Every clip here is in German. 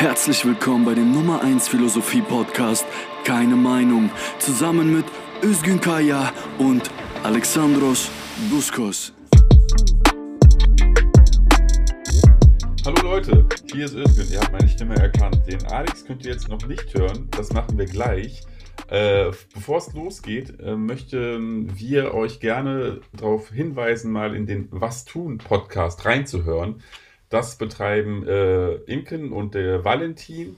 Herzlich willkommen bei dem Nummer 1 Philosophie Podcast Keine Meinung zusammen mit Özgün Kaya und Alexandros Buskos. Hallo Leute, hier ist Özgün. Ihr habt meine Stimme erkannt. Den Alex könnt ihr jetzt noch nicht hören. Das machen wir gleich. Äh, bevor es losgeht, äh, möchten wir euch gerne darauf hinweisen, mal in den Was tun Podcast reinzuhören. Das betreiben äh, Imken und der Valentin.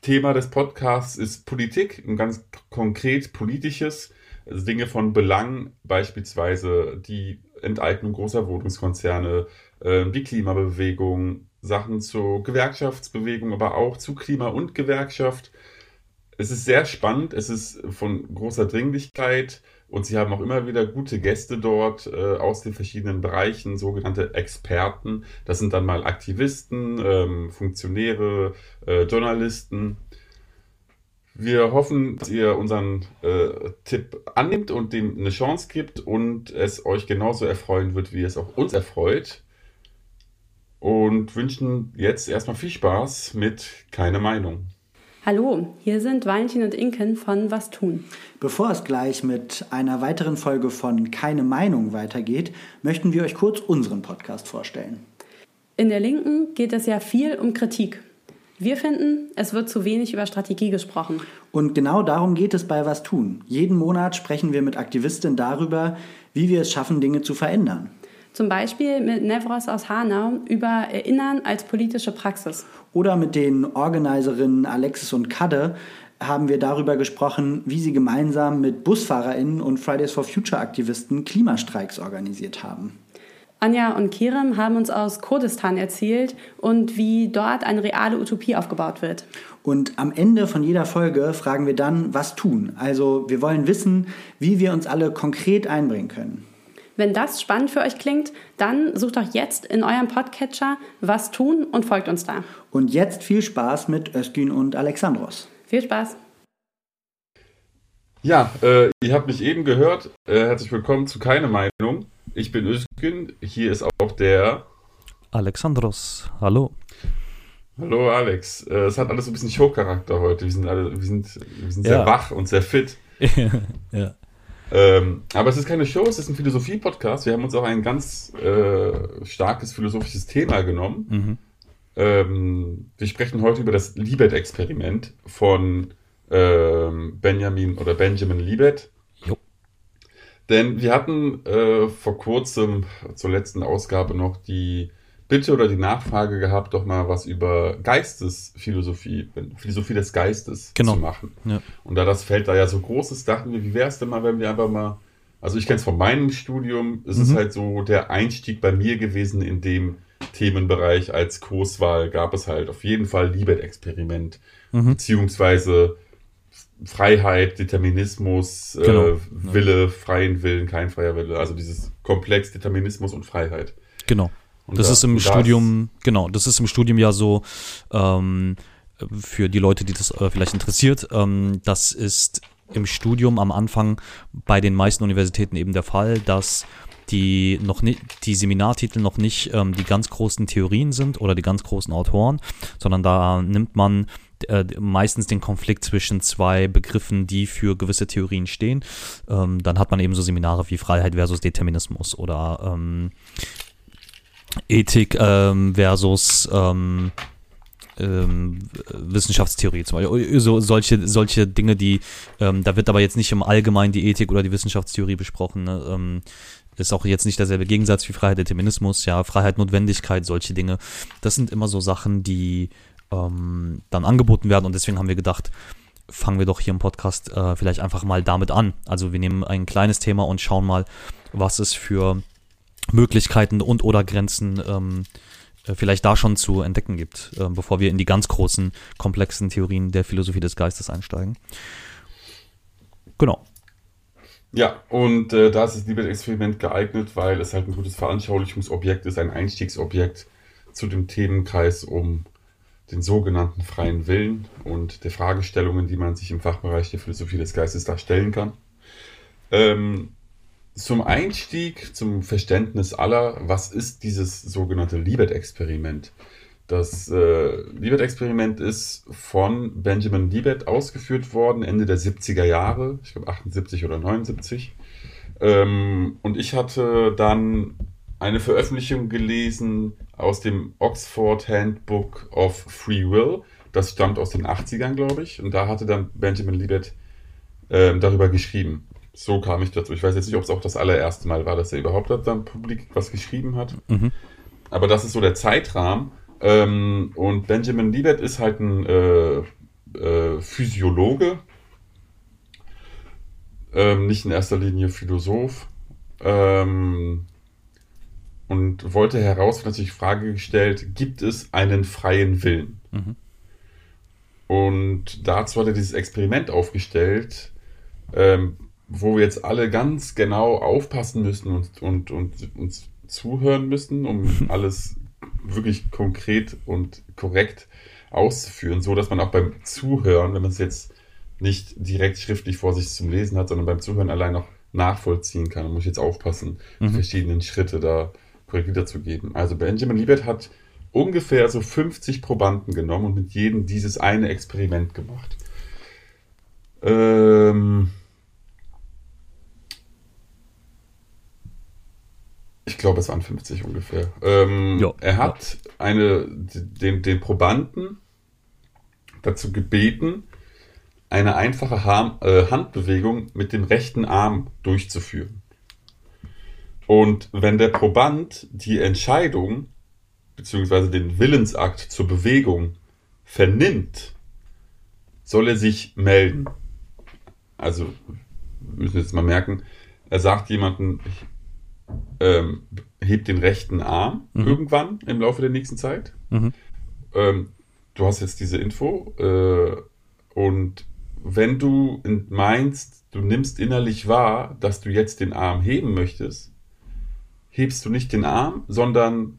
Thema des Podcasts ist Politik, ein ganz konkret politisches, also Dinge von Belang, beispielsweise die Enteignung großer Wohnungskonzerne, äh, die Klimabewegung, Sachen zur Gewerkschaftsbewegung, aber auch zu Klima und Gewerkschaft es ist sehr spannend, es ist von großer Dringlichkeit und sie haben auch immer wieder gute Gäste dort äh, aus den verschiedenen Bereichen, sogenannte Experten. Das sind dann mal Aktivisten, ähm, Funktionäre, äh, Journalisten. Wir hoffen, dass ihr unseren äh, Tipp annimmt und dem eine Chance gibt und es euch genauso erfreuen wird, wie es auch uns erfreut. Und wünschen jetzt erstmal viel Spaß mit Keine Meinung. Hallo, hier sind Valentin und Inken von Was tun. Bevor es gleich mit einer weiteren Folge von Keine Meinung weitergeht, möchten wir euch kurz unseren Podcast vorstellen. In der Linken geht es ja viel um Kritik. Wir finden, es wird zu wenig über Strategie gesprochen. Und genau darum geht es bei Was tun. Jeden Monat sprechen wir mit Aktivistinnen darüber, wie wir es schaffen, Dinge zu verändern. Zum Beispiel mit Nevros aus Hanau über Erinnern als politische Praxis. Oder mit den Organiserinnen Alexis und Kadde haben wir darüber gesprochen, wie sie gemeinsam mit BusfahrerInnen und Fridays for Future Aktivisten Klimastreiks organisiert haben. Anja und Kerem haben uns aus Kurdistan erzählt und wie dort eine reale Utopie aufgebaut wird. Und am Ende von jeder Folge fragen wir dann, was tun. Also wir wollen wissen, wie wir uns alle konkret einbringen können. Wenn das spannend für euch klingt, dann sucht doch jetzt in eurem Podcatcher was tun und folgt uns da. Und jetzt viel Spaß mit Özgün und Alexandros. Viel Spaß. Ja, äh, ihr habt mich eben gehört. Äh, herzlich willkommen zu Keine Meinung. Ich bin Özgün. Hier ist auch der Alexandros. Hallo. Hallo Alex. Äh, es hat alles so ein bisschen Showcharakter heute. Wir sind alle, wir sind, wir sind sehr ja. wach und sehr fit. ja. Ähm, aber es ist keine Show, es ist ein Philosophie-Podcast. Wir haben uns auch ein ganz äh, starkes philosophisches Thema genommen. Mhm. Ähm, wir sprechen heute über das Libet-Experiment von ähm, Benjamin oder Benjamin Libet. Jo. Denn wir hatten äh, vor kurzem zur letzten Ausgabe noch die Bitte oder die Nachfrage gehabt, doch mal was über Geistesphilosophie, Philosophie des Geistes genau. zu machen. Ja. Und da das Feld da ja so groß ist, dachten wir, wie wäre es denn mal, wenn wir einfach mal, also ich kenne es von meinem Studium, es mhm. ist halt so der Einstieg bei mir gewesen in dem Themenbereich als Kurswahl gab es halt auf jeden Fall Libet-Experiment, mhm. beziehungsweise Freiheit, Determinismus, äh, genau. äh, Wille, ja. freien Willen, kein freier Wille, also dieses Komplex Determinismus und Freiheit. Genau. Und das da, ist im Studium, das genau, das ist im Studium ja so, ähm, für die Leute, die das äh, vielleicht interessiert, ähm, das ist im Studium am Anfang bei den meisten Universitäten eben der Fall, dass die noch nicht, die Seminartitel noch nicht ähm, die ganz großen Theorien sind oder die ganz großen Autoren, sondern da nimmt man äh, meistens den Konflikt zwischen zwei Begriffen, die für gewisse Theorien stehen. Ähm, dann hat man eben so Seminare wie Freiheit versus Determinismus oder ähm, Ethik ähm, versus ähm, ähm, Wissenschaftstheorie zum Beispiel. So, solche, solche Dinge, die, ähm, da wird aber jetzt nicht im Allgemeinen die Ethik oder die Wissenschaftstheorie besprochen. Ne? Ähm, ist auch jetzt nicht derselbe Gegensatz wie Freiheit, Determinismus, ja, Freiheit, Notwendigkeit, solche Dinge. Das sind immer so Sachen, die ähm, dann angeboten werden und deswegen haben wir gedacht, fangen wir doch hier im Podcast äh, vielleicht einfach mal damit an. Also wir nehmen ein kleines Thema und schauen mal, was es für Möglichkeiten und oder Grenzen ähm, äh, vielleicht da schon zu entdecken gibt, äh, bevor wir in die ganz großen, komplexen Theorien der Philosophie des Geistes einsteigen. Genau. Ja, und äh, da ist das Liebet-Experiment geeignet, weil es halt ein gutes Veranschaulichungsobjekt ist, ein Einstiegsobjekt zu dem Themenkreis um den sogenannten freien Willen und der Fragestellungen, die man sich im Fachbereich der Philosophie des Geistes da stellen kann. Ähm, zum Einstieg, zum Verständnis aller, was ist dieses sogenannte Libet-Experiment? Das äh, Libet-Experiment ist von Benjamin Libet ausgeführt worden, Ende der 70er Jahre, ich glaube 78 oder 79. Ähm, und ich hatte dann eine Veröffentlichung gelesen aus dem Oxford Handbook of Free Will. Das stammt aus den 80ern, glaube ich. Und da hatte dann Benjamin Libet äh, darüber geschrieben. So kam ich dazu. Ich weiß jetzt nicht, ob es auch das allererste Mal war, dass er überhaupt dann publik was geschrieben hat. Mhm. Aber das ist so der Zeitrahmen. Ähm, und Benjamin Libet ist halt ein äh, äh, Physiologe, ähm, nicht in erster Linie Philosoph. Ähm, und wollte herausfinden, hat sich die Frage gestellt, gibt es einen freien Willen? Mhm. Und dazu hat er dieses Experiment aufgestellt, ähm, wo wir jetzt alle ganz genau aufpassen müssen und, und, und uns zuhören müssen, um alles wirklich konkret und korrekt auszuführen, so dass man auch beim Zuhören, wenn man es jetzt nicht direkt schriftlich vor sich zum Lesen hat, sondern beim Zuhören allein noch nachvollziehen kann. Da muss ich jetzt aufpassen, die verschiedenen Schritte da korrekt wiederzugeben. Also Benjamin Liebert hat ungefähr so 50 Probanden genommen und mit jedem dieses eine Experiment gemacht. Ähm, ich glaube, es waren 50 ungefähr. Ähm, Ja, er hat eine, den, den Probanden dazu gebeten, eine einfache äh, Handbewegung mit dem rechten Arm durchzuführen. Und wenn der Proband die Entscheidung beziehungsweise den Willensakt zur Bewegung vernimmt, soll er sich melden. Also, wir müssen jetzt mal merken, er sagt jemandem, ähm, hebt den rechten Arm irgendwann im Laufe der nächsten Zeit. Mhm. Ähm, du hast jetzt diese Info äh, und wenn du in- meinst, du nimmst innerlich wahr, dass du jetzt den Arm heben möchtest, hebst du nicht den Arm, sondern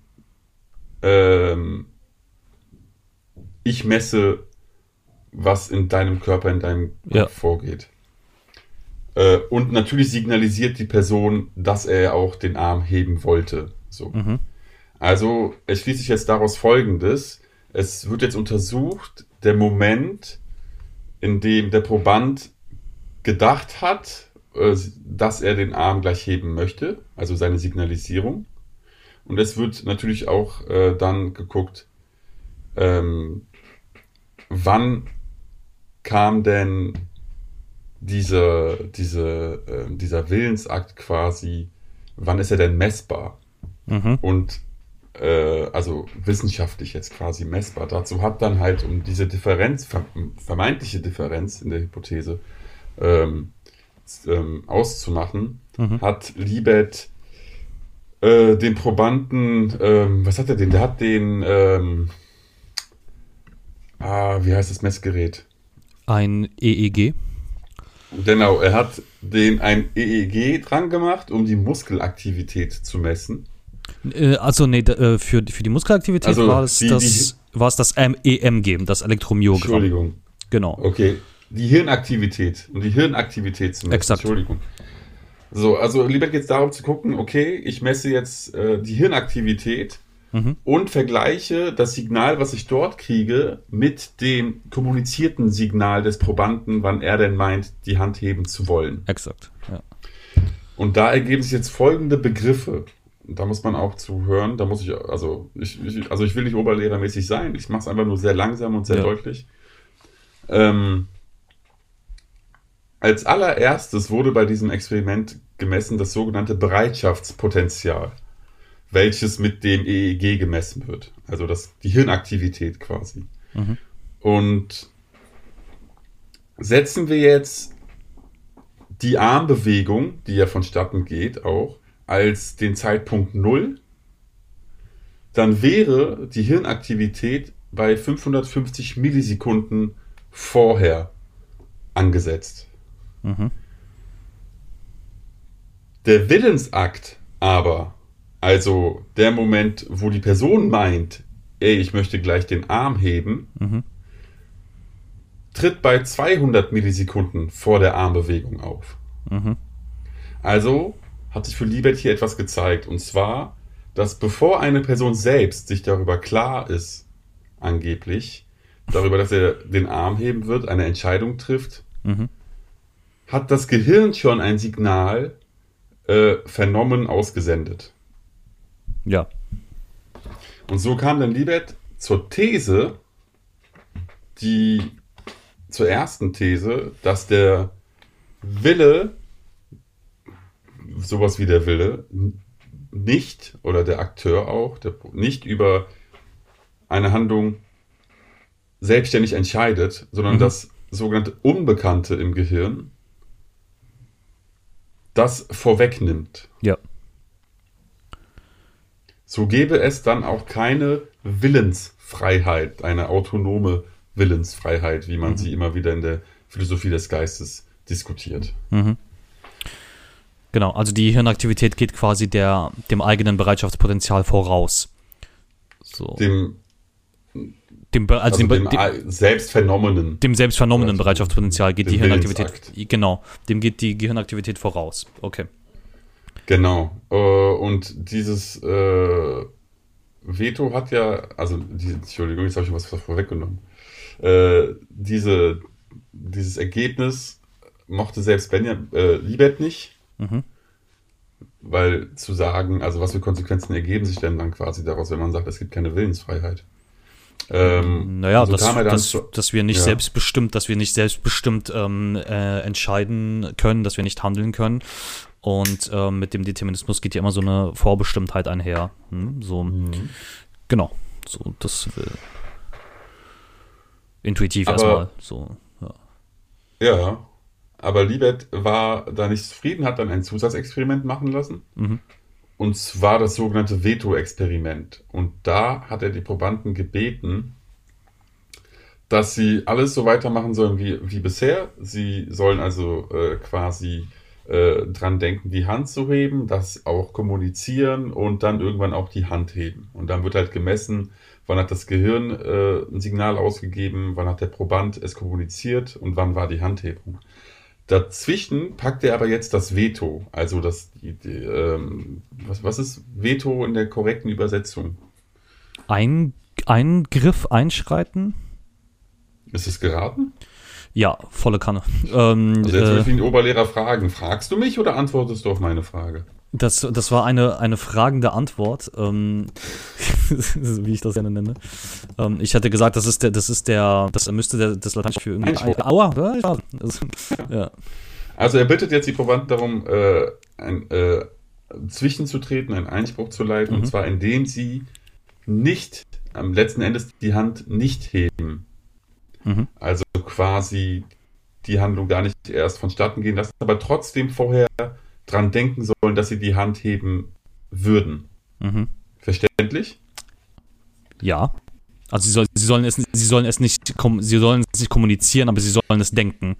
ähm, ich messe, was in deinem Körper, in deinem Kopf Ja. vorgeht. Äh, und natürlich signalisiert die Person, dass er auch den Arm heben wollte. So. Mhm. Also es schließt sich jetzt daraus Folgendes. Es wird jetzt untersucht, der Moment, in dem der Proband gedacht hat, äh, dass er den Arm gleich heben möchte, also seine Signalisierung. Und es wird natürlich auch äh, dann geguckt, ähm, wann kam denn diese, diese, äh, dieser Willensakt quasi, wann ist er denn messbar? Mhm. und äh, also wissenschaftlich jetzt quasi messbar. Dazu hat dann halt, um diese Differenz, ver vermeintliche Differenz in der Hypothese ähm, ähm, auszumachen, Mhm. hat Libet äh, den Probanden, ähm, was hat er denn? Der hat den, ähm, ah, wie heißt das Messgerät? Ein EEG. Genau, er hat den ein EEG dran gemacht, um die Muskelaktivität zu messen. Äh, also nee, äh, für, für die Muskelaktivität Also war es die- das, war es das EMG, das Elektromyogramm. Entschuldigung. Genau. Okay, die Hirnaktivität und die Hirnaktivität zu messen. Exakt. Entschuldigung. So, also lieber geht es darum zu gucken, okay, ich messe jetzt äh, die Hirnaktivität Mhm. und vergleiche das Signal, was ich dort kriege, mit dem kommunizierten Signal des Probanden, wann er denn meint, die Hand heben zu wollen. Exakt. Ja. Und da ergeben sich jetzt folgende Begriffe. Da muss man auch zuhören. Da muss ich, also ich, ich, also ich will nicht oberlehrermäßig sein. Ich mache es einfach nur sehr langsam und sehr Ja. deutlich. Ähm, als allererstes wurde bei diesem Experiment gemessen das sogenannte Bereitschaftspotenzial, welches mit dem EEG gemessen wird. Also das, die Hirnaktivität quasi. Mhm. Und setzen wir jetzt die Armbewegung, die ja vonstatten geht, auch als den Zeitpunkt Null, dann wäre die Hirnaktivität bei 550 Millisekunden vorher angesetzt. Mhm. Der Willensakt aber, also der Moment, wo die Person meint, ey, ich möchte gleich den Arm heben, Mhm. tritt bei 200 Millisekunden vor der Armbewegung auf. Mhm. Also hat sich für Liebert hier etwas gezeigt. Und zwar, dass bevor eine Person selbst sich darüber klar ist, angeblich, darüber, dass er den Arm heben wird, eine Entscheidung trifft, Mhm. hat das Gehirn schon ein Signal äh, vernommen ausgesendet. Ja. Und so kam dann Libet zur These, die zur ersten These, dass der Wille, sowas wie der Wille, nicht, oder der Akteur auch, der, nicht über eine Handlung selbstständig entscheidet, sondern Mhm. das sogenannte Unbekannte im Gehirn das vorwegnimmt. Ja. So gäbe es dann auch keine Willensfreiheit, eine autonome Willensfreiheit, wie man Mhm. sie immer wieder in der Philosophie des Geistes diskutiert. Genau, also die Hirnaktivität geht quasi der, dem eigenen Bereitschaftspotenzial voraus. So. Dem, Dem, also also dem, dem, dem, selbstvernommenen. dem selbst vernommenen Also Bereitschaftspotenzial geht die Hirnaktivität. Genau, dem geht die Gehirnaktivität voraus. Okay. Genau. Äh, und dieses äh, Veto hat ja, also, die, Entschuldigung, jetzt habe ich was vorweggenommen. Äh, diese, dieses Ergebnis mochte selbst Benjamin äh, Libet nicht, Mhm. weil zu sagen, also was für Konsequenzen ergeben sich denn dann quasi daraus, wenn man sagt, es gibt keine Willensfreiheit. Ähm, Naja, so dass, er dann dass, zu- dass wir nicht Ja. selbstbestimmt, dass wir nicht selbstbestimmt ähm, äh, entscheiden können, dass wir nicht handeln können. Und ähm, mit dem Determinismus geht ja immer so eine Vorbestimmtheit einher. Hm? So, Mhm. genau. So, das äh, intuitiv Aber- erstmal. So, ja. Ja, aber Libet war da nicht zufrieden, hat dann ein Zusatzexperiment machen lassen. Mhm. Und zwar das sogenannte Veto-Experiment. Und da hat er die Probanden gebeten, dass sie alles so weitermachen sollen wie, wie bisher. Sie sollen also äh, quasi äh, dran denken, die Hand zu heben, das auch kommunizieren und dann irgendwann auch die Hand heben. Und dann wird halt gemessen, wann hat das Gehirn äh, ein Signal ausgegeben, wann hat der Proband es kommuniziert und wann war die Handhebung. Dazwischen packt er aber jetzt das Veto. Also das, die, die, ähm, was, was ist Veto in der korrekten Übersetzung? Ein, Eingriff, Einschreiten? Ist es geraten? Ja, volle Kanne. Ähm, Also jetzt äh, würde ich den Oberlehrer fragen. Fragst du mich oder antwortest du auf meine Frage? Das, das war eine, eine fragende Antwort, ähm, wie ich das gerne nenne. Ähm, ich hatte gesagt, das ist der, das ist der, das müsste der, das Lateinische für irgendwie. Einspruch. Aua, schade. Das- ja. Also er bittet jetzt die Probanden darum, äh, ein, äh, zwischenzutreten, einen Einspruch zu leiten, Mhm. und zwar indem sie nicht am letzten Endes die Hand nicht heben. Mhm. Also quasi die Handlung gar nicht erst vonstatten gehen lassen, aber trotzdem vorher dran denken sollen, dass sie die Hand heben würden. Mhm. Verständlich? ja. Also sie, soll, sie sollen es, sie sollen es nicht, sie sollen es nicht kommunizieren, aber sie sollen es denken,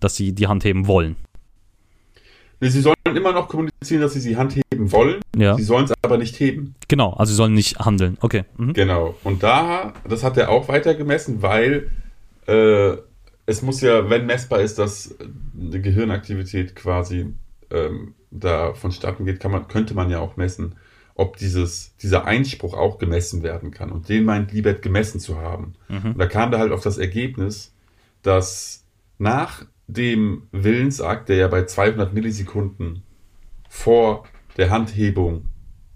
dass sie die Hand heben wollen. Sie sollen immer noch kommunizieren, dass sie die Hand heben wollen, Ja. sie sollen es aber nicht heben. Genau, also sie sollen nicht handeln. Okay. Mhm. Genau. Und da, das hat er auch weiter gemessen, weil äh, es muss ja, wenn messbar ist, dass eine Gehirnaktivität quasi ähm, da vonstatten geht, kann man, könnte man ja auch messen, ob dieses, dieser Einspruch auch gemessen werden kann. Und den meint Libet gemessen zu haben. Und da kam da halt auf das Ergebnis, dass nach dem Willensakt, der ja bei 200 Millisekunden vor der Handhebung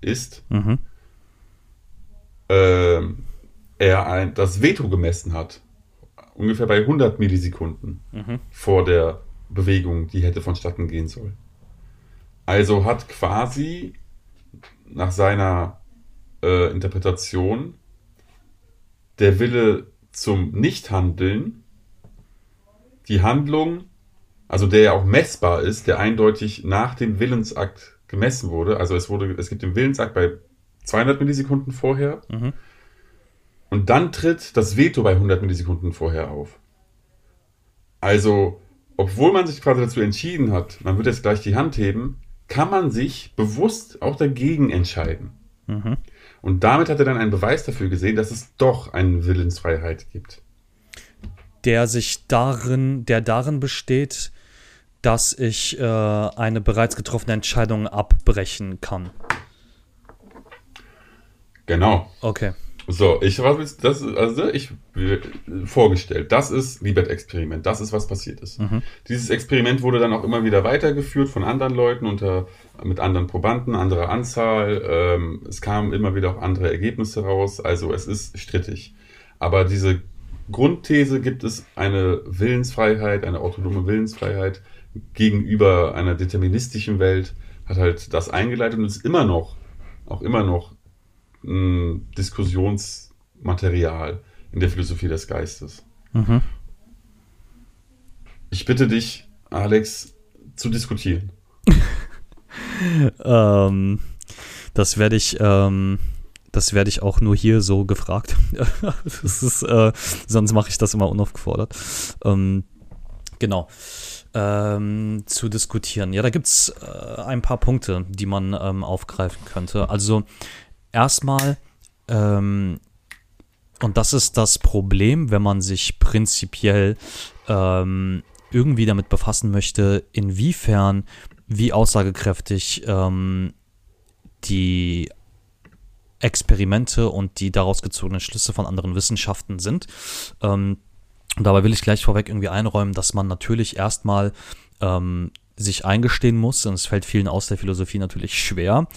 ist, Mhm. ähm, er ein, das Veto gemessen hat. Ungefähr bei 100 Millisekunden Mhm. vor der Bewegung, die hätte vonstatten gehen sollen. Also hat quasi nach seiner äh, Interpretation der Wille zum Nichthandeln die Handlung, also der ja auch messbar ist, der eindeutig nach dem Willensakt gemessen wurde. Also es wurde, es gibt den Willensakt bei 200 Millisekunden vorher Mhm. Und dann tritt das Veto bei 100 Millisekunden vorher auf. Also, obwohl man sich quasi dazu entschieden hat, man wird jetzt gleich die Hand heben, kann man sich bewusst auch dagegen entscheiden. Mhm. Und damit hat er dann einen Beweis dafür gesehen, dass es doch eine Willensfreiheit gibt. der sich darin, der darin besteht, dass ich äh, eine bereits getroffene Entscheidung abbrechen kann. Genau. Okay. So, ich habe das, also ich vorgestellt, das ist Libet-Experiment, das ist, was passiert ist. Mhm. Dieses Experiment wurde dann auch immer wieder weitergeführt von anderen Leuten unter, mit anderen Probanden, anderer Anzahl. Ähm, es kamen immer wieder auch andere Ergebnisse raus, also es ist strittig. Aber diese Grundthese gibt es eine Willensfreiheit, eine autonome Willensfreiheit gegenüber einer deterministischen Welt, hat halt das eingeleitet und ist immer noch, auch immer noch ein Diskussionsmaterial in der Philosophie des Geistes. Mhm. Ich bitte dich, Alex, zu diskutieren. ähm, das werde ich, ähm, das werde ich auch nur hier so gefragt. ist, äh, sonst mache ich das immer unaufgefordert. Ähm, genau. Ähm, zu diskutieren. Ja, da gibt es äh, ein paar Punkte, die man ähm, aufgreifen könnte. Also erstmal, ähm, und das ist das Problem, wenn man sich prinzipiell ähm, irgendwie damit befassen möchte, inwiefern, wie aussagekräftig ähm, die Experimente und die daraus gezogenen Schlüsse von anderen Wissenschaften sind. Ähm, dabei will ich gleich vorweg irgendwie einräumen, dass man natürlich erstmal ähm, sich eingestehen muss, und es fällt vielen aus der Philosophie natürlich schwer,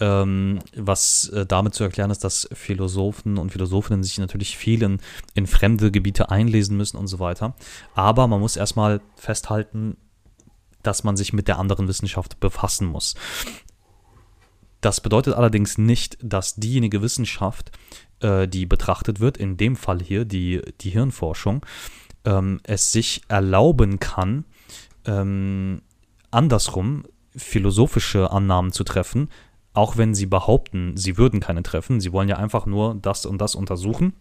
ähm, was äh, damit zu erklären ist, dass Philosophen und Philosophinnen sich natürlich viel in, in fremde Gebiete einlesen müssen und so weiter. Aber man muss erstmal festhalten, dass man sich mit der anderen Wissenschaft befassen muss. Das bedeutet allerdings nicht, dass diejenige Wissenschaft, äh, die betrachtet wird, in dem Fall hier die, die Hirnforschung, ähm, es sich erlauben kann, ähm, andersrum philosophische Annahmen zu treffen, auch wenn sie behaupten, sie würden keine treffen. Sie wollen ja einfach nur das und das untersuchen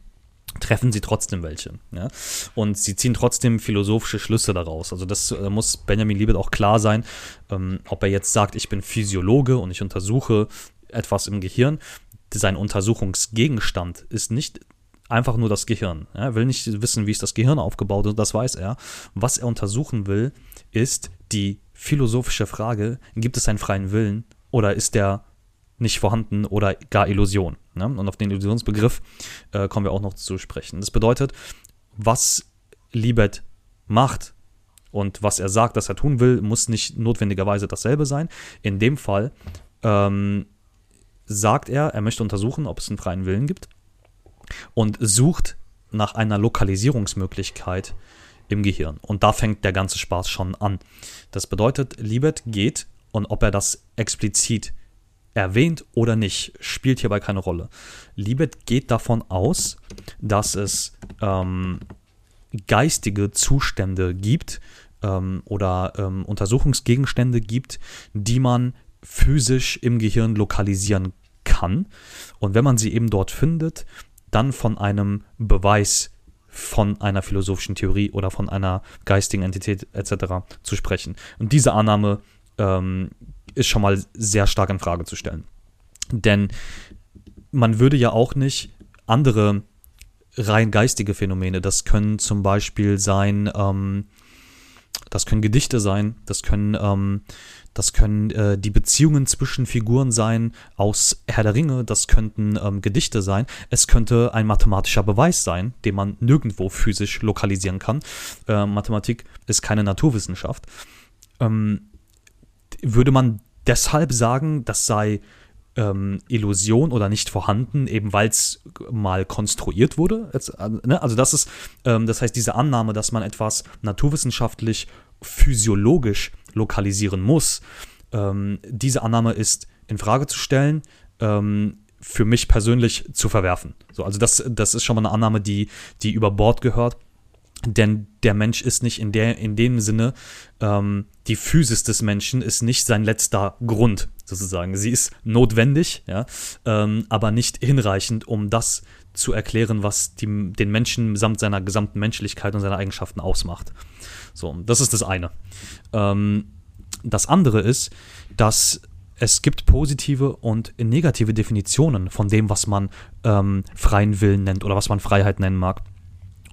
treffen sie trotzdem welche. Ja? Und sie ziehen trotzdem philosophische Schlüsse daraus. Also das äh, muss Benjamin Liebet auch klar sein, ähm, ob er jetzt sagt, ich bin Physiologe und ich untersuche etwas im Gehirn. Sein Untersuchungsgegenstand ist nicht einfach nur das Gehirn. Er will nicht wissen, wie ist das Gehirn aufgebaut ist, das weiß er. Was er untersuchen will, ist die philosophische Frage, gibt es einen freien Willen oder ist der nicht vorhanden oder gar Illusion? Ne? Und auf den Illusionsbegriff äh, kommen wir auch noch zu sprechen. Das bedeutet, was Libet macht und was er sagt, dass er tun will, muss nicht notwendigerweise dasselbe sein. In dem Fall ähm, sagt er, er möchte untersuchen, ob es einen freien Willen gibt und sucht nach einer Lokalisierungsmöglichkeit im Gehirn. Und da fängt der ganze Spaß schon an. Das bedeutet, Libet geht, und ob er das explizit erwähnt oder nicht, spielt hierbei keine Rolle. Libet geht davon aus, dass es ähm, geistige Zustände gibt ähm, oder ähm, Untersuchungsgegenstände gibt, die man physisch im Gehirn lokalisieren kann. Und wenn man sie eben dort findet, dann von einem Beweis von einer philosophischen Theorie oder von einer geistigen Entität etc. zu sprechen. Und diese Annahme ähm, ist schon mal sehr stark in Frage zu stellen. Denn man würde ja auch nicht andere rein geistige Phänomene, das können zum Beispiel sein, ähm, das können Gedichte sein, das können ähm, das können äh, die Beziehungen zwischen Figuren sein aus Herr der Ringe, das könnten ähm, Gedichte sein, es könnte ein mathematischer Beweis sein, den man nirgendwo physisch lokalisieren kann. Äh, Mathematik ist keine Naturwissenschaft. Ähm, würde man deshalb sagen, das sei ähm, Illusion oder nicht vorhanden, eben weil es mal konstruiert wurde. Äh, ne? Also das ist, ähm, das heißt, diese Annahme, dass man etwas naturwissenschaftlich, physiologisch lokalisieren muss. Ähm, diese Annahme ist in Frage zu stellen, ähm, für mich persönlich zu verwerfen. So, also das, das ist schon mal eine Annahme, die, die über Bord gehört. Denn der Mensch ist nicht in, der, in dem Sinne, ähm, die Physis des Menschen ist nicht sein letzter Grund, sozusagen. Sie ist notwendig, ja, ähm, aber nicht hinreichend, um das zu erklären, was die, den Menschen samt seiner gesamten Menschlichkeit und seiner Eigenschaften ausmacht. So, das ist das eine. Ähm, das andere ist, dass es gibt positive und negative Definitionen von dem, was man ähm, freien Willen nennt oder was man Freiheit nennen mag.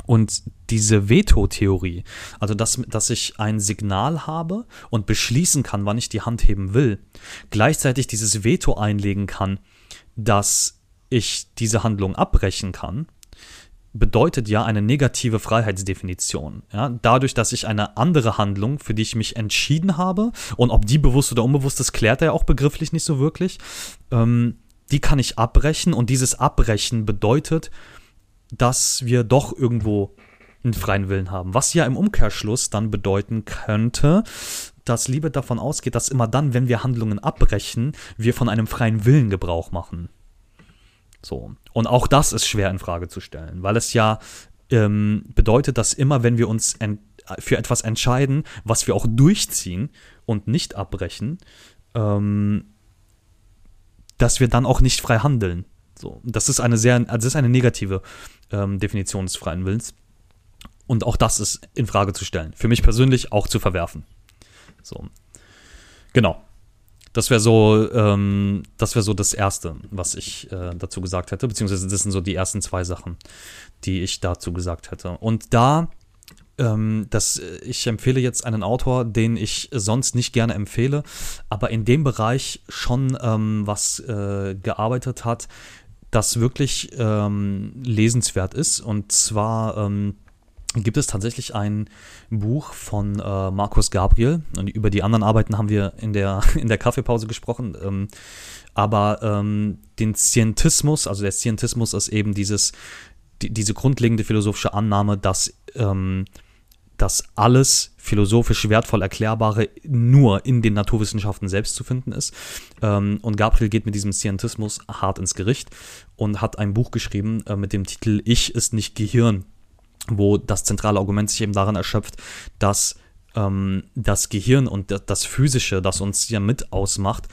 Und diese Veto-Theorie, also dass, dass ich ein Signal habe und beschließen kann, wann ich die Hand heben will, gleichzeitig dieses Veto einlegen kann, dass ich diese Handlung abbrechen kann, bedeutet ja eine negative Freiheitsdefinition. Ja? Dadurch, dass ich eine andere Handlung, für die ich mich entschieden habe, und ob die bewusst oder unbewusst ist, klärt er ja auch begrifflich nicht so wirklich, ähm, die kann ich abbrechen und dieses Abbrechen bedeutet, dass wir doch irgendwo einen freien Willen haben. Was ja im Umkehrschluss dann bedeuten könnte, dass Liebe davon ausgeht, dass immer dann, wenn wir Handlungen abbrechen, wir von einem freien Willen Gebrauch machen. So. Und auch das ist schwer in Frage zu stellen, weil es ja ähm, bedeutet, dass immer, wenn wir uns für etwas entscheiden, was wir auch durchziehen und nicht abbrechen, ähm, dass wir dann auch nicht frei handeln. So, das ist eine sehr, also das ist eine negative ähm, Definition des freien Willens. Und auch das ist in Frage zu stellen. Für mich persönlich auch zu verwerfen. So. Genau. Das wäre so, ähm, das wäre so das Erste, was ich äh, dazu gesagt hätte, beziehungsweise das sind so die ersten zwei Sachen, die ich dazu gesagt hätte. Und da, ähm, das, ich empfehle jetzt einen Autor, den ich sonst nicht gerne empfehle, aber in dem Bereich schon ähm, was äh, gearbeitet hat, das wirklich ähm, lesenswert ist. Und zwar ähm, gibt es tatsächlich ein Buch von äh, Markus Gabriel. Und über die anderen Arbeiten haben wir in der, in der Kaffeepause gesprochen. Ähm, aber ähm, den Scientismus, also der Scientismus ist eben dieses, die, diese grundlegende philosophische Annahme, dass, ähm, dass alles philosophisch wertvoll Erklärbare nur in den Naturwissenschaften selbst zu finden ist. Ähm, und Gabriel geht mit diesem Scientismus hart ins Gericht und hat ein Buch geschrieben äh, mit dem Titel Ich ist nicht Gehirn wo das zentrale Argument sich eben darin erschöpft, dass ähm, das Gehirn und das Physische, das uns ja mit ausmacht,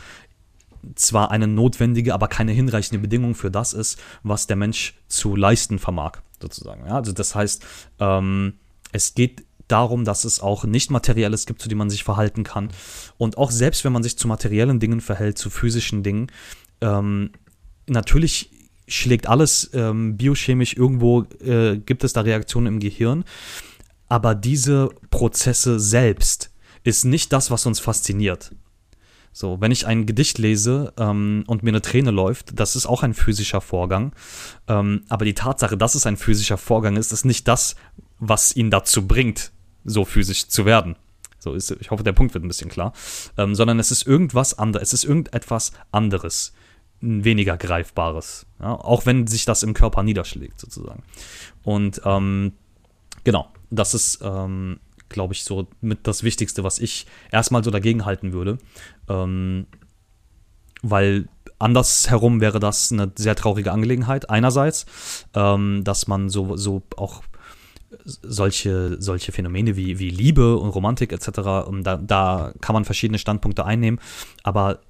zwar eine notwendige, aber keine hinreichende Bedingung für das ist, was der Mensch zu leisten vermag, sozusagen. Ja, also das heißt, ähm, es geht darum, dass es auch nicht materielles gibt, zu dem man sich verhalten kann. Und auch selbst wenn man sich zu materiellen Dingen verhält, zu physischen Dingen, ähm, natürlich schlägt alles ähm, biochemisch irgendwo, äh, gibt es da Reaktionen im Gehirn. Aber diese Prozesse selbst ist nicht das, was uns fasziniert. So, wenn ich ein Gedicht lese ähm, und mir eine Träne läuft, das ist auch ein physischer Vorgang. Ähm, aber die Tatsache, dass es ein physischer Vorgang ist, ist nicht das, was ihn dazu bringt, so physisch zu werden. So ist, ich hoffe, der Punkt wird ein bisschen klar. Ähm, sondern es ist irgendwas anderes. Es ist irgendetwas anderes weniger Greifbares. Ja? Auch wenn sich das im Körper niederschlägt, sozusagen. Und ähm, genau, das ist, ähm, glaube ich, so mit das Wichtigste, was ich erstmal so dagegen halten würde. Ähm, weil andersherum wäre das eine sehr traurige Angelegenheit. Einerseits, ähm, dass man so, so auch solche, solche Phänomene wie, wie Liebe und Romantik etc., ähm, da, da kann man verschiedene Standpunkte einnehmen, aber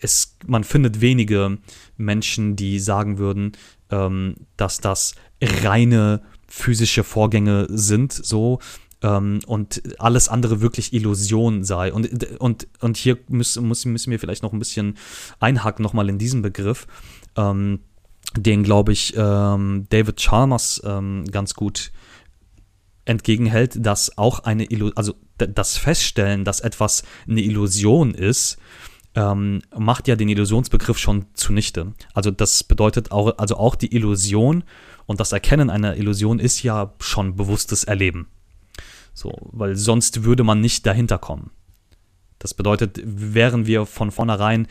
es, man findet wenige Menschen, die sagen würden, ähm, dass das reine physische Vorgänge sind, so ähm, und alles andere wirklich Illusion sei. Und, und, und hier müssen, müssen wir vielleicht noch ein bisschen einhaken, nochmal in diesen Begriff. Ähm, den, glaube ich, ähm, David Chalmers ähm, ganz gut entgegenhält, dass auch eine Illusion, also das Feststellen, dass etwas eine Illusion ist, ähm, macht ja den Illusionsbegriff schon zunichte. Also das bedeutet auch, also auch die Illusion und das Erkennen einer Illusion ist ja schon bewusstes Erleben. So, weil sonst würde man nicht dahinter kommen. Das bedeutet, wären wir von vornherein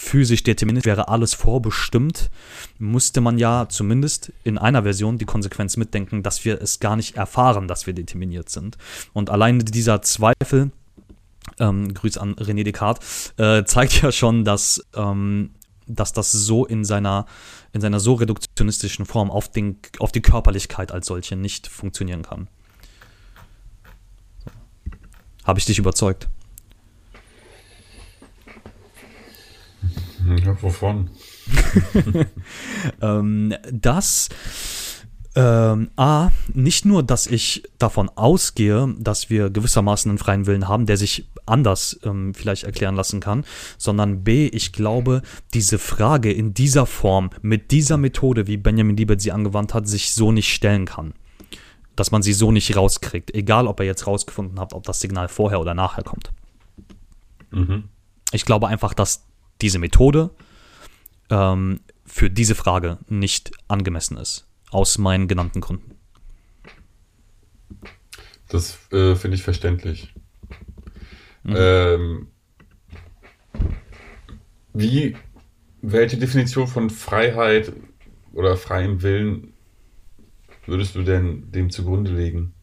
physisch determiniert, wäre alles vorbestimmt, musste man ja zumindest in einer Version die Konsequenz mitdenken, dass wir es gar nicht erfahren, dass wir determiniert sind. Und allein dieser Zweifel ähm, Grüß an René Descartes, äh, zeigt ja schon, dass, ähm, dass das so in seiner, in seiner so reduktionistischen Form auf, den, auf die Körperlichkeit als solche nicht funktionieren kann. Habe ich dich überzeugt? Ja, wovon? ähm, das ähm, A, nicht nur, dass ich davon ausgehe, dass wir gewissermaßen einen freien Willen haben, der sich anders ähm, vielleicht erklären lassen kann, sondern B, ich glaube, diese Frage in dieser Form, mit dieser Methode, wie Benjamin Liebert sie angewandt hat, sich so nicht stellen kann. Dass man sie so nicht rauskriegt, egal ob ihr jetzt rausgefunden habt, ob das Signal vorher oder nachher kommt. Mhm. Ich glaube einfach, dass diese Methode ähm, für diese Frage nicht angemessen ist. Aus meinen genannten Gründen. Das äh, finde ich verständlich. Mhm. Ähm, wie, welche Definition von Freiheit oder freiem Willen würdest du denn dem zugrunde legen?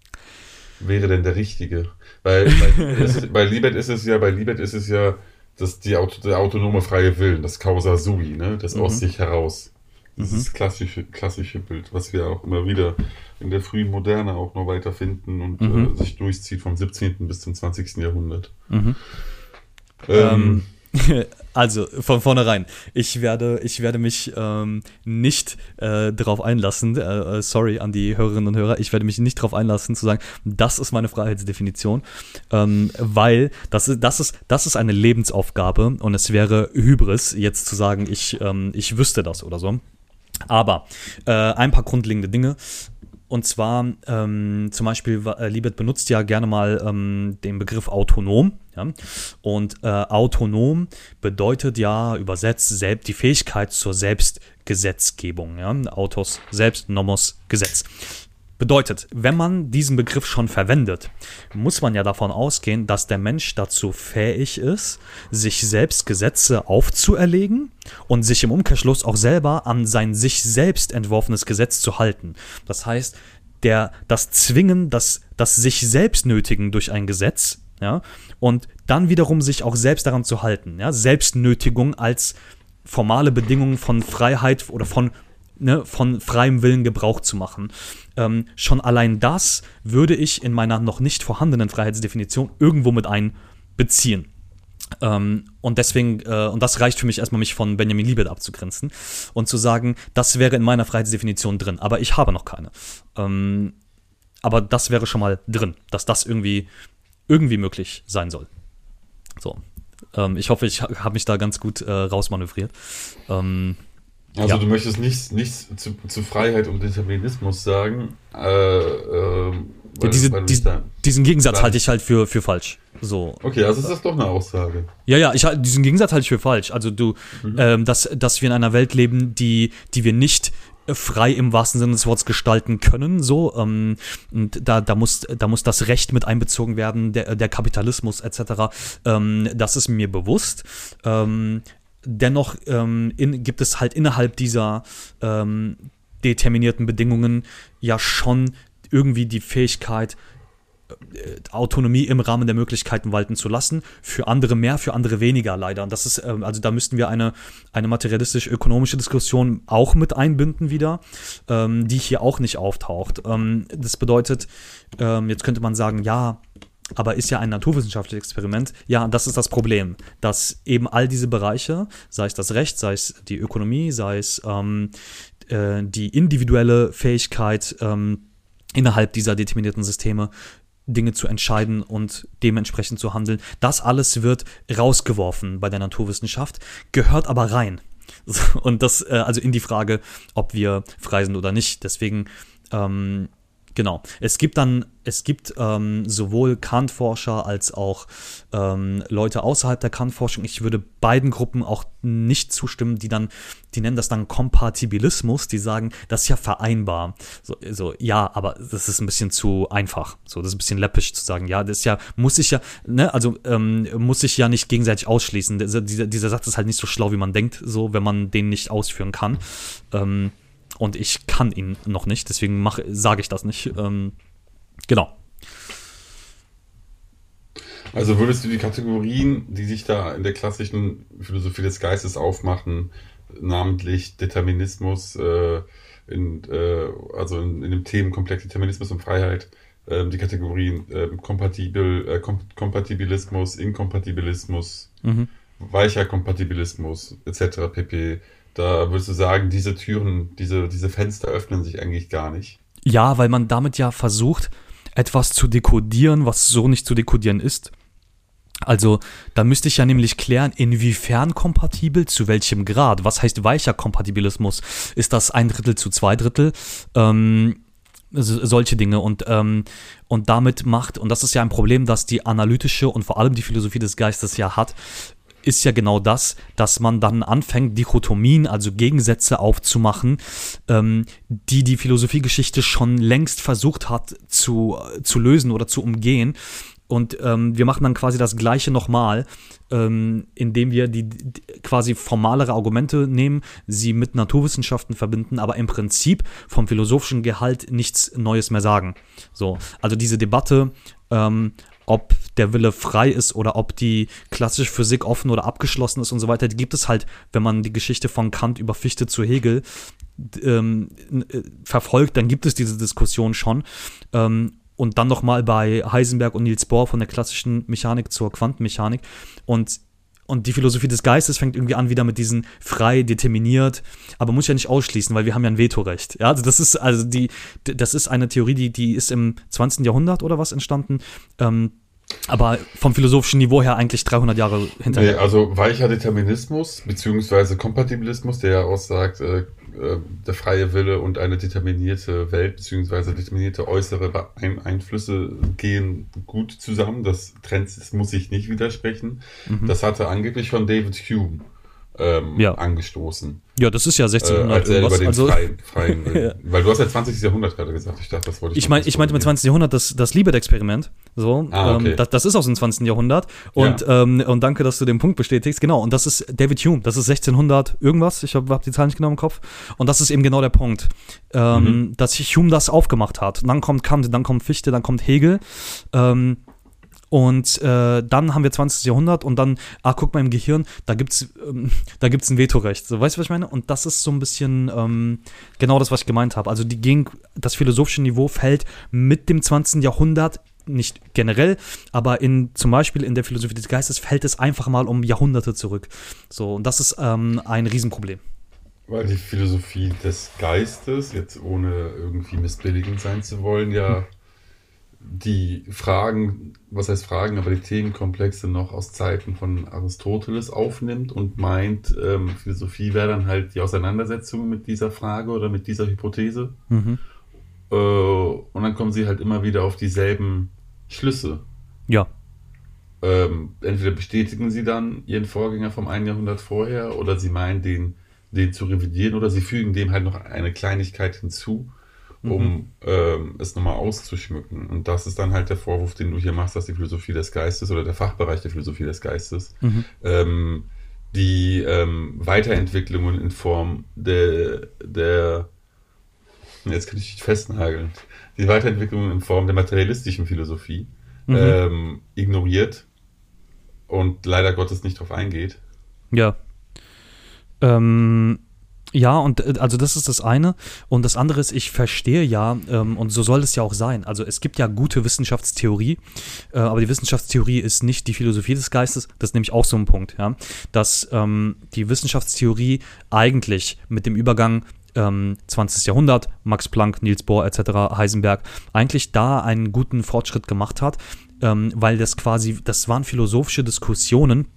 Wäre denn der richtige? Weil bei, ist, bei Libet ist es ja, bei Libet ist es ja das, die Auto, der autonome freie Willen, das Causa sui, ne? das aus sich heraus. Das ist das klassische, klassische Bild, was wir auch immer wieder in der frühen Moderne auch noch weiter finden und Mhm. äh, sich durchzieht vom 17. bis zum 20. Jahrhundert. Mhm. Ähm, Also von vornherein, ich werde, ich werde mich ähm, nicht äh, darauf einlassen, äh, äh, sorry an die Hörerinnen und Hörer, ich werde mich nicht darauf einlassen zu sagen, das ist meine Freiheitsdefinition, ähm, weil das ist, das, ist, das ist eine Lebensaufgabe und es wäre Hybris, jetzt zu sagen, ich, ähm, ich wüsste das oder so. Aber äh, ein paar grundlegende Dinge. Und zwar ähm, zum Beispiel, äh, Libet benutzt ja gerne mal ähm, den Begriff autonom. Ja? Und äh, autonom bedeutet ja übersetzt selbst die Fähigkeit zur Selbstgesetzgebung. Ja? Autos selbst, Nomos Gesetz. Bedeutet, wenn man diesen Begriff schon verwendet, muss man ja davon ausgehen, dass der Mensch dazu fähig ist, sich selbst Gesetze aufzuerlegen und sich im Umkehrschluss auch selber an sein sich selbst entworfenes Gesetz zu halten. Das heißt, der, das Zwingen, das, das sich selbst nötigen durch ein Gesetz, ja, und dann wiederum sich auch selbst daran zu halten, ja, Selbstnötigung als formale Bedingung von Freiheit oder von ne, von freiem Willen Gebrauch zu machen. Ähm, schon allein das würde ich in meiner noch nicht vorhandenen Freiheitsdefinition irgendwo mit einbeziehen. Ähm, und deswegen, äh, und das reicht für mich erstmal, mich von Benjamin Liebet abzugrenzen und zu sagen, das wäre in meiner Freiheitsdefinition drin, aber ich habe noch keine. Ähm, aber das wäre schon mal drin, dass das irgendwie, irgendwie möglich sein soll. So. Ähm, ich hoffe, ich ha- habe mich da ganz gut äh, rausmanövriert. Ähm, Also Ja. du möchtest nichts, nichts zu, zu Freiheit und Determinismus sagen. Äh, ähm, weil, diese, weil du dies, da- diesen Gegensatz halte ich halt für, für falsch. So. Okay, also ist das doch eine Aussage. Ja, ja, ich, diesen Gegensatz halte ich für falsch. Also du, ähm, dass, dass wir in einer Welt leben, die, die wir nicht äh, frei im wahrsten Sinne des Wortes gestalten können, so, ähm, und da, da, muss, da muss das Recht mit einbezogen werden, der, der Kapitalismus etc., ähm, das ist mir bewusst. Ähm, dennoch ähm, in, gibt es halt innerhalb dieser ähm, determinierten Bedingungen ja schon irgendwie die Fähigkeit, äh, Autonomie im Rahmen der Möglichkeiten walten zu lassen. Für andere mehr, für andere weniger leider. Und das ist, ähm, also da müssten wir eine, eine materialistisch-ökonomische Diskussion auch mit einbinden wieder, ähm, die hier auch nicht auftaucht. Ähm, das bedeutet, jetzt könnte man sagen, ja, aber ist ja ein naturwissenschaftliches Experiment. Ja, das ist das Problem, dass eben all diese Bereiche, sei es das Recht, sei es die Ökonomie, sei es ähm, äh, die individuelle Fähigkeit ähm, innerhalb dieser determinierten Systeme, Dinge zu entscheiden und dementsprechend zu handeln. Das alles wird rausgeworfen bei der Naturwissenschaft, gehört aber rein. Und das, äh, also in die Frage, ob wir frei sind oder nicht. Deswegen, ähm, genau. Es gibt dann, es gibt ähm, sowohl Kant-Forscher als auch ähm, Leute außerhalb der Kant-Forschung. Ich würde beiden Gruppen auch nicht zustimmen, die dann, die nennen das dann Kompatibilismus, die sagen, das ist ja vereinbar. So, so ja, aber das ist ein bisschen zu einfach. So, das ist ein bisschen läppisch zu sagen, ja, das ist ja, muss ich ja, ne, also ähm, muss ich ja nicht gegenseitig ausschließen. Dieser, dieser, Satz ist halt nicht so schlau, wie man denkt, so, wenn man den nicht ausführen kann. Ähm, und ich kann ihn noch nicht, deswegen sage ich das nicht. Ähm, genau. Also würdest du die Kategorien, die sich da in der klassischen Philosophie des Geistes aufmachen, namentlich Determinismus, äh, in, äh, also in, in dem Themenkomplex Determinismus und Freiheit, äh, die Kategorien äh, kompatibel, äh, Kom Kompatibilismus, Inkompatibilismus, Mhm. weicher Kompatibilismus etc. pp. Da würdest du sagen, diese Türen, diese, diese Fenster öffnen sich eigentlich gar nicht. Ja, weil man damit ja versucht, etwas zu dekodieren, was so nicht zu dekodieren ist. Also, da müsste ich ja nämlich klären, inwiefern kompatibel, zu welchem Grad. Was heißt weicher Kompatibilismus? Ist das ein Drittel zu zwei Drittel? Ähm, so- solche Dinge und, ähm, und damit macht, und das ist ja ein Problem, das die analytische und vor allem die Philosophie des Geistes ja hat, ist ja genau das, dass man dann anfängt, Dichotomien, also Gegensätze aufzumachen, ähm, die die Philosophiegeschichte schon längst versucht hat zu, zu lösen oder zu umgehen. Und ähm, wir machen dann quasi das Gleiche nochmal, ähm, indem wir die, die, quasi formalere Argumente nehmen, sie mit Naturwissenschaften verbinden, aber im Prinzip vom philosophischen Gehalt nichts Neues mehr sagen. So, also diese Debatte, ähm, ob der Wille frei ist oder ob die klassische Physik offen oder abgeschlossen ist und so weiter, die gibt es halt, wenn man die Geschichte von Kant über Fichte zu Hegel ähm, äh, verfolgt, dann gibt es diese Diskussion schon. Ähm, und dann nochmal bei Heisenberg und Niels Bohr von der klassischen Mechanik zur Quantenmechanik. Und, und die Philosophie des Geistes fängt irgendwie an wieder mit diesen frei determiniert, aber muss ja nicht ausschließen, weil wir haben ja ein Vetorecht. Ja, also das ist also die, das ist eine Theorie, die, die ist im 20. Jahrhundert oder was entstanden. Ähm, aber vom philosophischen Niveau her eigentlich 300 Jahre hinterher. Nee, also weicher Determinismus beziehungsweise Kompatibilismus, der ja aussagt, äh, äh, der freie Wille und eine determinierte Welt beziehungsweise determinierte äußere Einflüsse gehen gut zusammen. Das trennt, das muss ich nicht widersprechen. Mhm. Das hatte angeblich von David Hume ähm, ja. angestoßen. Ja, das ist ja 1600 äh, den also, freien, freien ja. Weil du hast ja 20. Jahrhundert gerade gesagt. Ich dachte, das wollte ich Ich, mein, ich meinte mit 20. Jahrhundert das, das Liebet-Experiment. So, ah, okay. ähm, das, das, ist aus dem 20. Jahrhundert. Und, ja. ähm, und danke, dass du den Punkt bestätigst. Genau, und das ist David Hume. Das ist 1600 irgendwas. Ich habe hab die Zahl nicht genau im Kopf. Und das ist eben genau der Punkt, ähm, mhm. dass Hume das aufgemacht hat. Und dann kommt Kant, dann kommt Fichte, dann kommt Hegel. Ähm, und äh, dann haben wir 20. Jahrhundert und dann, ah, guck mal im Gehirn, da gibt's, ähm, da gibt's ein Vetorecht. So, weißt du, was ich meine? Und das ist so ein bisschen ähm, genau das, was ich gemeint habe. Also die gegen das philosophische Niveau fällt mit dem 20. Jahrhundert nicht generell, aber in zum Beispiel in der Philosophie des Geistes fällt es einfach mal um Jahrhunderte zurück. So, und das ist ähm, ein Riesenproblem. Weil die Philosophie des Geistes, jetzt ohne irgendwie missbilligend sein zu wollen, ja die Fragen, was heißt Fragen, aber die Themenkomplexe noch aus Zeiten von Aristoteles aufnimmt und meint, ähm, Philosophie wäre dann halt die Auseinandersetzung mit dieser Frage oder mit dieser Hypothese. Mhm. Äh, und dann kommen sie halt immer wieder auf dieselben Schlüsse. Ja. Ähm, entweder bestätigen sie dann ihren Vorgänger vom einen Jahrhundert vorher oder sie meinen, den, den zu revidieren oder sie fügen dem halt noch eine Kleinigkeit hinzu um mhm. ähm, es nochmal auszuschmücken. Und das ist dann halt der Vorwurf, den du hier machst, dass die Philosophie des Geistes oder der Fachbereich der Philosophie des Geistes mhm. ähm, die ähm, Weiterentwicklungen in Form der, der, jetzt kann ich dich festnageln, die Weiterentwicklungen in Form der materialistischen Philosophie mhm. Ähm, ignoriert und leider Gottes nicht darauf eingeht. Ja. Ähm, ja, und äh, also das ist das eine. Und das andere ist, ich verstehe ja, ähm, und so soll es ja auch sein. Also es gibt ja gute Wissenschaftstheorie, äh, aber die Wissenschaftstheorie ist nicht die Philosophie des Geistes. Das ist nämlich auch so ein Punkt, ja. Dass ähm, die Wissenschaftstheorie eigentlich mit dem Übergang 20. Ähm, Jahrhundert, Max Planck, Niels Bohr etc., Heisenberg, eigentlich da einen guten Fortschritt gemacht hat, ähm, weil das quasi, das waren philosophische Diskussionen,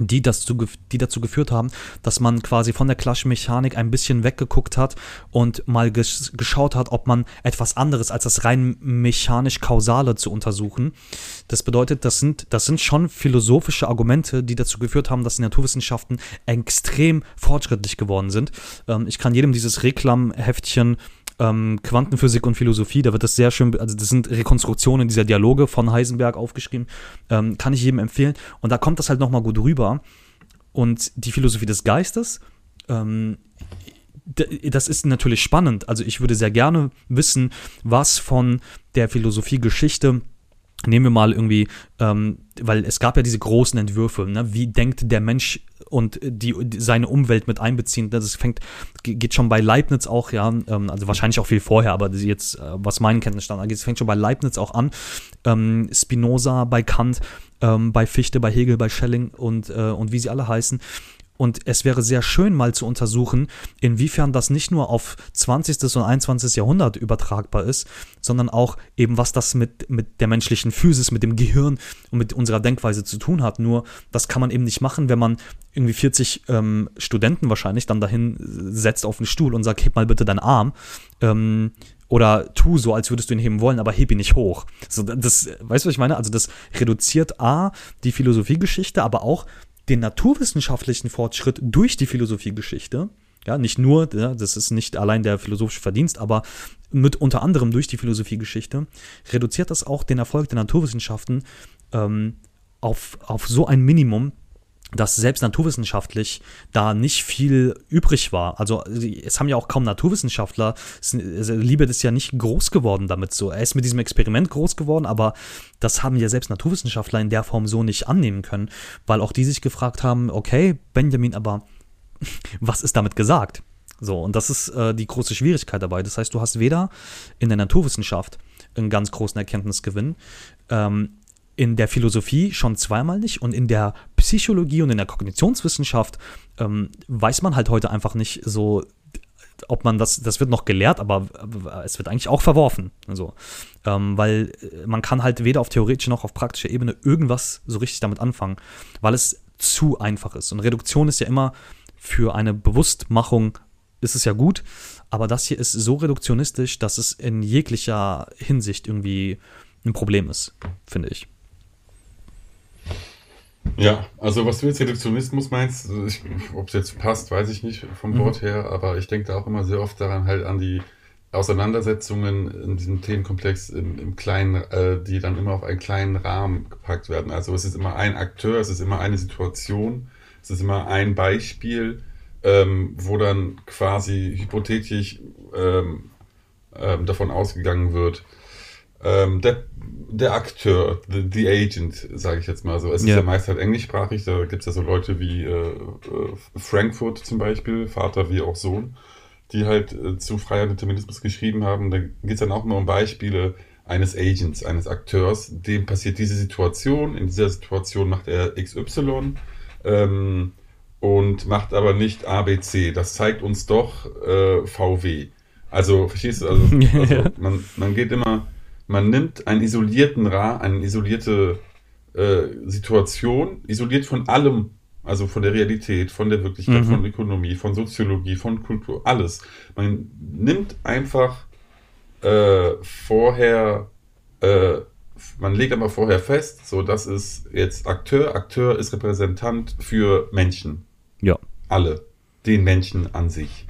die, das zu, die dazu geführt haben, dass man quasi von der klassischen Mechanik ein bisschen weggeguckt hat und mal ges geschaut hat, ob man etwas anderes als das rein mechanisch-kausale zu untersuchen. Das bedeutet, das sind, das sind schon philosophische Argumente, die dazu geführt haben, dass die Naturwissenschaften extrem fortschrittlich geworden sind. Ähm, ich kann jedem dieses Reklamheftchen ähm, Quantenphysik und Philosophie, da wird das sehr schön, also das sind Rekonstruktionen dieser Dialoge von Heisenberg aufgeschrieben, ähm, kann ich jedem empfehlen. Und da kommt das halt nochmal gut rüber. Und die Philosophie des Geistes, ähm, das ist natürlich spannend. Also ich würde sehr gerne wissen, was von der Philosophiegeschichte nehmen wir mal irgendwie, ähm, weil es gab ja diese großen Entwürfe, ne? wie denkt der Mensch und die, die, seine Umwelt mit einbeziehen. Das fängt, geht schon bei Leibniz auch, ja, ähm, also wahrscheinlich auch viel vorher, aber jetzt, äh, was meinen Kenntnisstand angeht, es fängt schon bei Leibniz auch an, ähm, Spinoza bei Kant, ähm, bei Fichte, bei Hegel, bei Schelling und, äh, und wie sie alle heißen. Und es wäre sehr schön mal zu untersuchen, inwiefern das nicht nur auf 20. und 21. Jahrhundert übertragbar ist, sondern auch eben, was das mit, mit der menschlichen Physis, mit dem Gehirn und mit unserer Denkweise zu tun hat. Nur, das kann man eben nicht machen, wenn man irgendwie 40 ähm, Studenten wahrscheinlich dann dahin setzt auf einen Stuhl und sagt, heb mal bitte deinen Arm. Ähm, oder tu so, als würdest du ihn heben wollen, aber heb ihn nicht hoch. So, das, weißt du, was ich meine? Also das reduziert A, die Philosophiegeschichte, aber auch den naturwissenschaftlichen Fortschritt durch die Philosophiegeschichte, ja, nicht nur, das ist nicht allein der philosophische Verdienst, aber mit unter anderem durch die Philosophiegeschichte, reduziert das auch den Erfolg der Naturwissenschaften ähm, auf, auf so ein Minimum, dass selbst naturwissenschaftlich da nicht viel übrig war. Also es haben ja auch kaum Naturwissenschaftler, also Liebet ist ja nicht groß geworden damit so. Er ist mit diesem Experiment groß geworden, aber das haben ja selbst Naturwissenschaftler in der Form so nicht annehmen können, weil auch die sich gefragt haben, okay, Benjamin, aber was ist damit gesagt? So, und das ist äh, die große Schwierigkeit dabei. Das heißt, du hast weder in der Naturwissenschaft einen ganz großen Erkenntnisgewinn, ähm, in der Philosophie schon zweimal nicht und in der Psychologie und in der Kognitionswissenschaft ähm, weiß man halt heute einfach nicht so, ob man das, das wird noch gelehrt, aber es wird eigentlich auch verworfen. Also, ähm, weil äh, man kann halt weder auf theoretischer noch auf praktischer Ebene irgendwas so richtig damit anfangen, weil es zu einfach ist. Und Reduktion ist ja immer für eine Bewusstmachung ist es ja gut, aber das hier ist so reduktionistisch, dass es in jeglicher Hinsicht irgendwie ein Problem ist, finde ich. Ja, also was du jetzt Reduktionismus meinst, ob es jetzt passt, weiß ich nicht vom mhm. Wort her, aber ich denke da auch immer sehr oft daran halt an die Auseinandersetzungen in diesem Themenkomplex im, im Kleinen, äh, die dann immer auf einen kleinen Rahmen gepackt werden. Also es ist immer ein Akteur, es ist immer eine Situation, es ist immer ein Beispiel, ähm, wo dann quasi hypothetisch ähm, ähm, davon ausgegangen wird, ähm, der der Akteur, the, the agent, sage ich jetzt mal so. Es ja. ist ja meist halt englischsprachig, da gibt es ja so Leute wie äh, äh, Frankfurt zum Beispiel, Vater wie auch Sohn, die halt äh, zu freier Determinismus geschrieben haben. Da geht es dann auch immer um Beispiele eines Agents, eines Akteurs, dem passiert diese Situation, in dieser Situation macht er XY ähm, und macht aber nicht ABC. Das zeigt uns doch äh, VW. Also, verstehst du? Also, also man, man geht immer man nimmt einen isolierten Ra, eine isolierte äh, Situation, isoliert von allem, also von der Realität, von der Wirklichkeit, mhm. von Ökonomie, von Soziologie, von Kultur, alles. Man nimmt einfach äh, vorher, äh, man legt aber vorher fest, so das ist jetzt Akteur, Akteur ist Repräsentant für Menschen. Ja. Alle. Den Menschen an sich.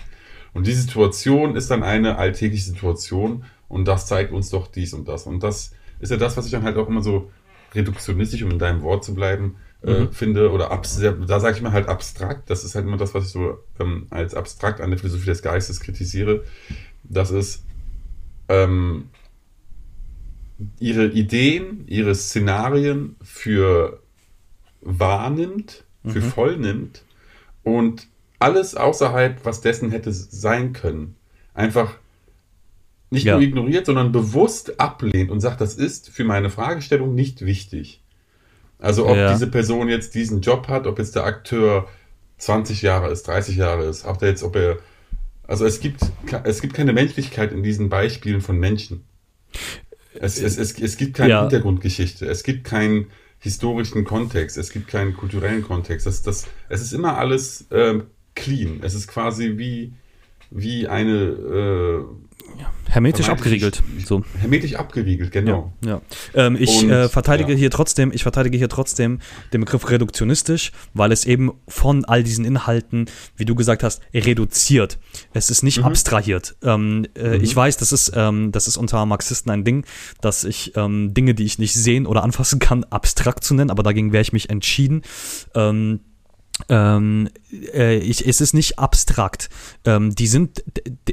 Und die Situation ist dann eine alltägliche Situation, und das zeigt uns doch dies und das. Und das ist ja das, was ich dann halt auch immer so reduktionistisch, um in deinem Wort zu bleiben, äh, mhm. finde, oder da sage ich mal halt abstrakt, das ist halt immer das, was ich so ähm, als abstrakt an der Philosophie des Geistes kritisiere, dass es ähm, ihre Ideen, ihre Szenarien für wahrnimmt, für mhm. voll nimmt und alles außerhalb, was dessen hätte sein können, einfach nicht ja. nur ignoriert, sondern bewusst ablehnt und sagt, das ist für meine Fragestellung nicht wichtig. Also ob ja. diese Person jetzt diesen Job hat, ob jetzt der Akteur 20 Jahre ist, 30 Jahre ist, ob der jetzt, ob er. Also es gibt, es gibt keine Menschlichkeit in diesen Beispielen von Menschen. Es, es, es, es gibt keine ja. Hintergrundgeschichte, es gibt keinen historischen Kontext, es gibt keinen kulturellen Kontext. Das, das, es ist immer alles ähm, clean. Es ist quasi wie, wie eine äh, hermetisch abgeriegelt. So. Hermetisch abgeriegelt, genau. Ja, ja. Ähm, ich Und, äh, verteidige ja. hier trotzdem, ich verteidige hier trotzdem den Begriff reduktionistisch, weil es eben von all diesen Inhalten, wie du gesagt hast, reduziert. Es ist nicht mhm. abstrahiert. Ähm, äh, mhm. Ich weiß, das ist, ähm, das ist unter Marxisten ein Ding, dass ich ähm, Dinge, die ich nicht sehen oder anfassen kann, abstrakt zu nennen, aber dagegen wäre ich mich entschieden. Ähm, ähm, äh, ich, es ist nicht abstrakt. Ähm, die sind,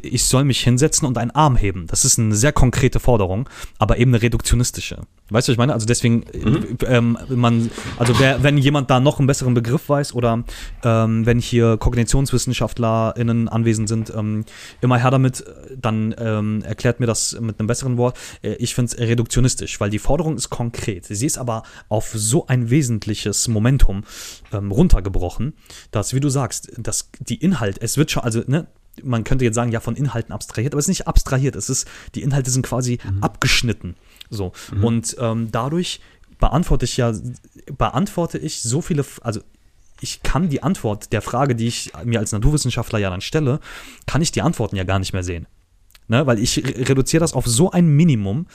ich soll mich hinsetzen und einen Arm heben. Das ist eine sehr konkrete Forderung, aber eben eine reduktionistische. Weißt du, was ich meine? Also deswegen, mhm. ähm, man, also wer, wenn jemand da noch einen besseren Begriff weiß oder ähm, wenn hier KognitionswissenschaftlerInnen anwesend sind, ähm, immer her damit, dann ähm, erklärt mir das mit einem besseren Wort. Äh, ich finde es reduktionistisch, weil die Forderung ist konkret. Sie ist aber auf so ein wesentliches Momentum ähm, runtergebrochen, dass, wie du sagst, dass die Inhalt, es wird schon, also, ne, man könnte jetzt sagen, ja, von Inhalten abstrahiert, aber es ist nicht abstrahiert, es ist, die Inhalte sind quasi mhm. abgeschnitten. So. Mhm. Und ähm, dadurch beantworte ich ja, beantworte ich so viele, also ich kann die Antwort der Frage, die ich mir als Naturwissenschaftler ja dann stelle, kann ich die Antworten ja gar nicht mehr sehen. Ne? Weil ich re reduziere das auf so ein Minimum,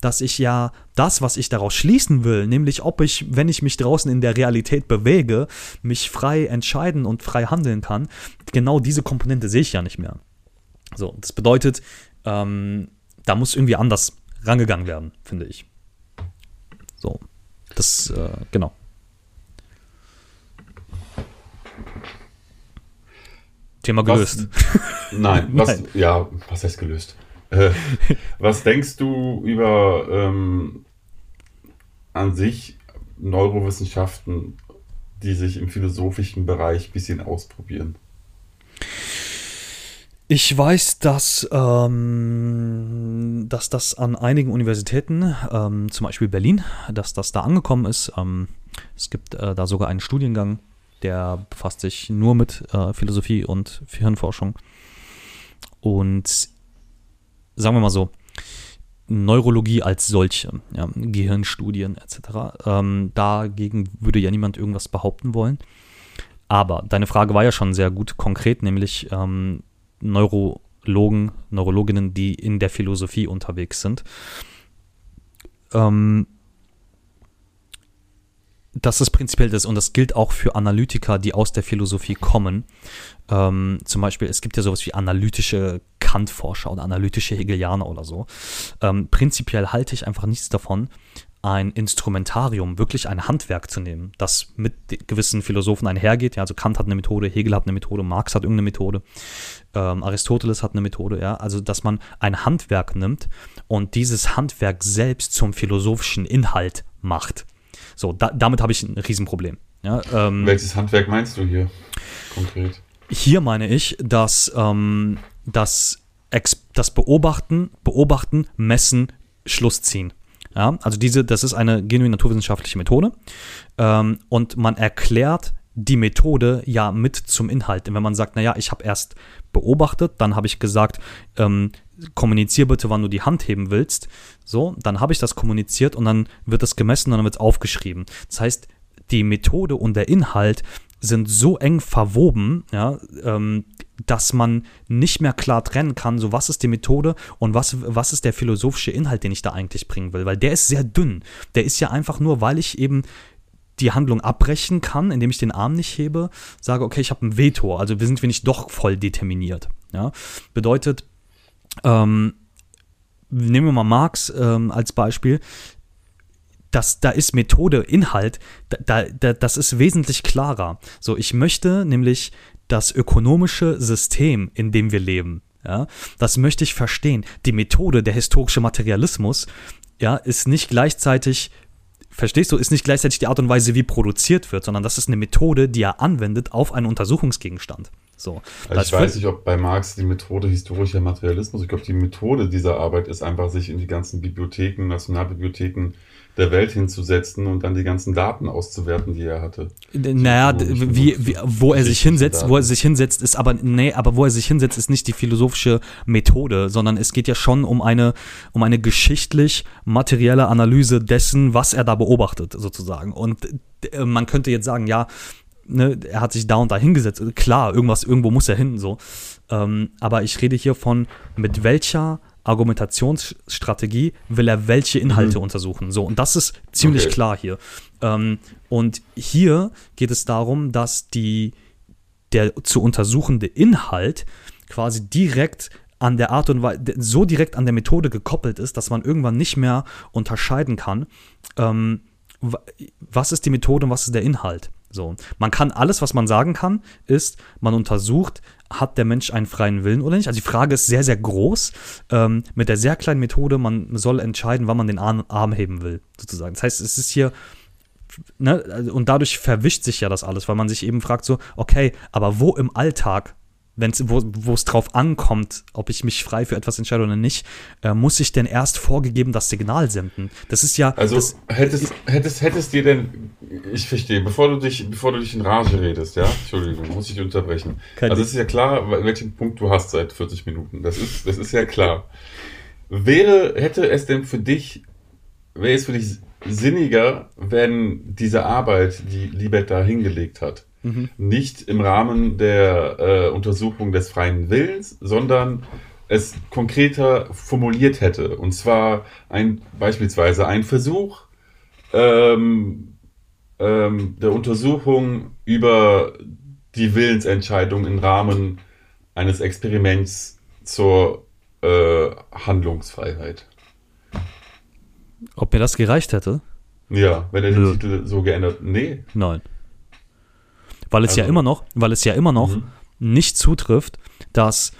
dass ich ja das, was ich daraus schließen will, nämlich ob ich, wenn ich mich draußen in der Realität bewege, mich frei entscheiden und frei handeln kann, genau diese Komponente sehe ich ja nicht mehr. So, das bedeutet, ähm, da muss irgendwie anders rangegangen werden, finde ich. So, das, äh, genau. Thema gelöst. Was, nein, was, nein. ja, was heißt gelöst? Äh, was denkst du über ähm, an sich Neurowissenschaften, die sich im philosophischen Bereich ein bisschen ausprobieren? Ich weiß, dass, ähm, dass das an einigen Universitäten, ähm, zum Beispiel Berlin, dass das da angekommen ist. Ähm, es gibt äh, da sogar einen Studiengang, der befasst sich nur mit äh, Philosophie und Hirnforschung. Und sagen wir mal so, Neurologie als solche, ja, Gehirnstudien etc. Ähm, dagegen würde ja niemand irgendwas behaupten wollen. Aber deine Frage war ja schon sehr gut konkret, nämlich ähm, Neurologen, Neurologinnen, die in der Philosophie unterwegs sind. Ähm, das ist prinzipiell das und das gilt auch für Analytiker, die aus der Philosophie kommen. Ähm, zum Beispiel, es gibt ja sowas wie analytische Kant-Forscher oder analytische Hegelianer oder so. Ähm, prinzipiell halte ich einfach nichts davon, ein Instrumentarium, wirklich ein Handwerk zu nehmen, das mit gewissen Philosophen einhergeht. Ja, also Kant hat eine Methode, Hegel hat eine Methode, Marx hat irgendeine Methode, ähm, Aristoteles hat eine Methode. Ja, also dass man ein Handwerk nimmt und dieses Handwerk selbst zum philosophischen Inhalt macht. So, da, damit habe ich ein Riesenproblem. Ja, ähm, Welches Handwerk meinst du hier konkret? Hier meine ich, dass ähm, das, das Beobachten, Beobachten, Messen, Schluss ziehen. Ja, also diese, das ist eine genuin naturwissenschaftliche Methode ähm, und man erklärt die Methode ja mit zum Inhalt. Und wenn man sagt, naja, ich habe erst beobachtet, dann habe ich gesagt, ähm, kommunizier bitte, wann du die Hand heben willst. So, dann habe ich das kommuniziert und dann wird das gemessen und dann wird es aufgeschrieben. Das heißt, die Methode und der Inhalt sind so eng verwoben, ja, ähm, dass man nicht mehr klar trennen kann, so was ist die Methode und was, was ist der philosophische Inhalt, den ich da eigentlich bringen will. Weil der ist sehr dünn. Der ist ja einfach nur, weil ich eben die Handlung abbrechen kann, indem ich den Arm nicht hebe, sage, okay, ich habe ein Veto, also wir sind wir nicht doch voll determiniert. Ja? Bedeutet, ähm, nehmen wir mal Marx ähm, als Beispiel, das, da ist Methode, Inhalt, da, da, das ist wesentlich klarer. So, ich möchte nämlich das ökonomische System, in dem wir leben, ja, das möchte ich verstehen. Die Methode, der historische Materialismus, ja, ist nicht gleichzeitig verstehst du, ist nicht gleichzeitig die Art und Weise, wie produziert wird, sondern das ist eine Methode, die er anwendet auf einen Untersuchungsgegenstand. So. Also ich weiß nicht, ob bei Marx die Methode historischer Materialismus, ich glaube, die Methode dieser Arbeit ist einfach, sich in die ganzen Bibliotheken, Nationalbibliotheken der Welt hinzusetzen und dann die ganzen Daten auszuwerten, die er hatte. Naja, wie, wie, wo er sich hinsetzt, wo er sich hinsetzt, ist aber, nee, aber wo er sich hinsetzt, ist nicht die philosophische Methode, sondern es geht ja schon um eine, um eine geschichtlich materielle Analyse dessen, was er da beobachtet, sozusagen. Und man könnte jetzt sagen, ja, ne, er hat sich da und da hingesetzt. Klar, irgendwas, irgendwo muss er hin, so. Ähm, aber ich rede hier von, mit welcher Argumentationsstrategie will er welche Inhalte mhm. untersuchen. So, und das ist ziemlich okay. klar hier. Ähm, und hier geht es darum, dass die, der zu untersuchende Inhalt quasi direkt an der Art und Weise, so direkt an der Methode gekoppelt ist, dass man irgendwann nicht mehr unterscheiden kann, ähm, was ist die Methode und was ist der Inhalt. So, man kann alles, was man sagen kann, ist, man untersucht hat der Mensch einen freien Willen oder nicht? Also die Frage ist sehr, sehr groß. Ähm, mit der sehr kleinen Methode, man soll entscheiden, wann man den Arm, Arm heben will, sozusagen. Das heißt, es ist hier, ne, und dadurch verwischt sich ja das alles, weil man sich eben fragt so, okay, aber wo im Alltag wenn's, wo es drauf ankommt, ob ich mich frei für etwas entscheide oder nicht, äh, muss ich denn erst vorgegeben das Signal senden? Das ist ja. Also das, hättest, hättest, hättest dir denn, ich verstehe, bevor du dich, bevor du dich in Rage redest, ja, Entschuldigung, muss ich unterbrechen. Also es ist ja klar, welchen Punkt du hast seit 40 Minuten. Das ist, das ist ja klar. Wäre, hätte es denn für dich, wäre es für dich sinniger, wenn diese Arbeit, die Libet da hingelegt hat, mhm. nicht im Rahmen der äh, Untersuchung des freien Willens, sondern es konkreter formuliert hätte. Und zwar ein, beispielsweise ein Versuch ähm, ähm, der Untersuchung über die Willensentscheidung im Rahmen eines Experiments zur äh, Handlungsfreiheit. Ob mir das gereicht hätte? Ja, wenn er den. Titel so geändert. Nee. Nein. Weil es ja Also- immer noch, weil es ja immer noch Mhm. nicht zutrifft, dass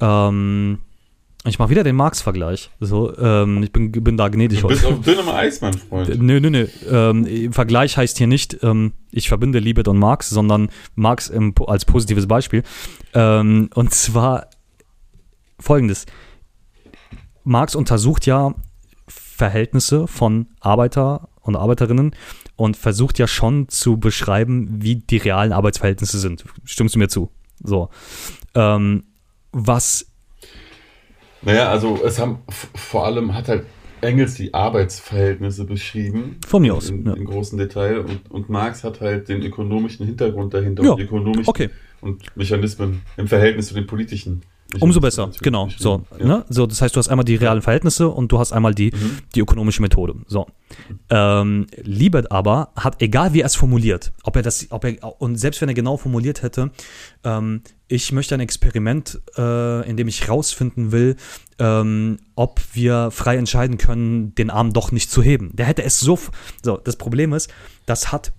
ähm, ich mache wieder den Marx-Vergleich. So, ähm, ich bin, bin da gnädig Du bist heute. auf dünnem Eis, mein Freund. Nö, nö, nö. Ähm, Vergleich heißt hier nicht, ähm, ich verbinde Libet und Marx, sondern Marx im, als positives Beispiel. Ähm, und zwar folgendes. Marx untersucht ja Verhältnisse von Arbeiter und Arbeiterinnen und versucht ja schon zu beschreiben, wie die realen Arbeitsverhältnisse sind. Stimmst du mir zu? So. Ähm, was Naja, also es haben vor allem hat halt Engels die Arbeitsverhältnisse beschrieben. Von mir aus, In, ja. in großen Detail. Und, und Marx hat halt den ökonomischen Hintergrund dahinter Ja, und die ökonomischen okay. und Mechanismen im Verhältnis zu den politischen. Umso besser, genau. So, beschrieben. Ja. ne? so, das heißt, du hast einmal die realen Verhältnisse und du hast einmal die, Mhm. die ökonomische Methode. So. Ähm, Liebert aber hat, egal wie er es formuliert, ob er das, ob er, und selbst wenn er genau formuliert hätte, ähm, ich möchte ein Experiment, äh, in dem ich rausfinden will, ähm, ob wir frei entscheiden können, den Arm doch nicht zu heben. Der hätte es so, so, das Problem ist, das hat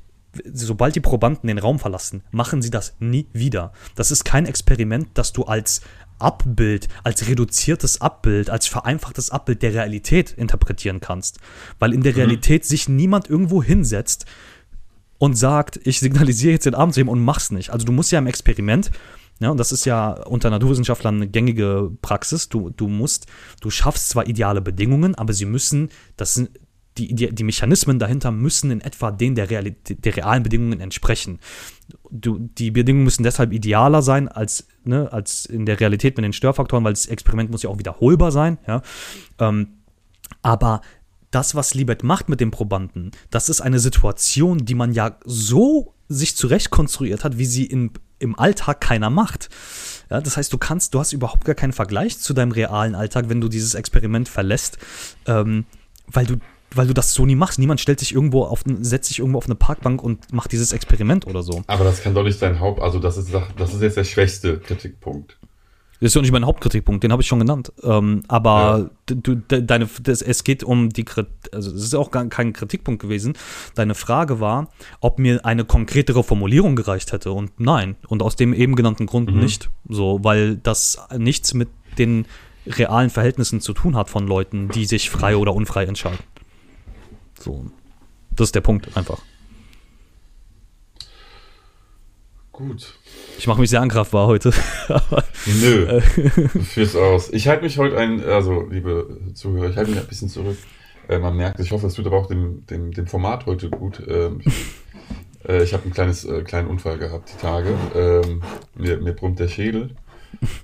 sobald die Probanden den Raum verlassen, machen sie das nie wieder. Das ist kein Experiment, das du als Abbild, als reduziertes Abbild, als vereinfachtes Abbild der Realität interpretieren kannst. Weil in der Realität sich niemand irgendwo hinsetzt und sagt, ich signalisiere jetzt den Arm zu heben und mach's nicht. Also du musst ja im Experiment, ja, und das ist ja unter Naturwissenschaftlern eine gängige Praxis, du, du musst, du schaffst zwar ideale Bedingungen, aber sie müssen, das sind, die, die, die Mechanismen dahinter müssen in etwa denen der, Realität, der realen Bedingungen entsprechen. Du, die Bedingungen müssen deshalb idealer sein als, ne, als in der Realität mit den Störfaktoren, weil das Experiment muss ja auch wiederholbar sein. Ja. Ähm, aber das, was Libet macht mit dem Probanden, das ist eine Situation, die man ja so sich zurecht konstruiert hat, wie sie in, im Alltag keiner macht. Ja, das heißt, du kannst, du hast überhaupt gar keinen Vergleich zu deinem realen Alltag, wenn du dieses Experiment verlässt, ähm, weil du weil du das so nie machst. Niemand stellt sich irgendwo auf, setzt sich irgendwo auf eine Parkbank und macht dieses Experiment oder so. Aber das kann doch nicht dein Haupt, also das ist, das ist jetzt der schwächste Kritikpunkt. Das ist ja nicht mein Hauptkritikpunkt, den habe ich schon genannt. Ähm, aber du, de, deine, das, es geht um die Kritik, also es ist auch gar kein Kritikpunkt gewesen. Deine Frage war, ob mir eine konkretere Formulierung gereicht hätte. Und nein. Und aus dem eben genannten Grund nicht. So, weil das nichts mit den realen Verhältnissen zu tun hat von Leuten, die sich frei oder unfrei entscheiden. So. Das ist der Punkt einfach. Gut. Ich mache mich sehr angreifbar heute. Nö, Äh. aus. Ich halte mich heute ein, also liebe Zuhörer, ich halte mich ein bisschen zurück. Äh, man merkt, ich hoffe, es tut aber auch dem, dem, dem Format heute gut. Ähm, ich äh, ich habe einen kleines, äh, kleinen Unfall gehabt die Tage. Ähm, mir, mir brummt der Schädel.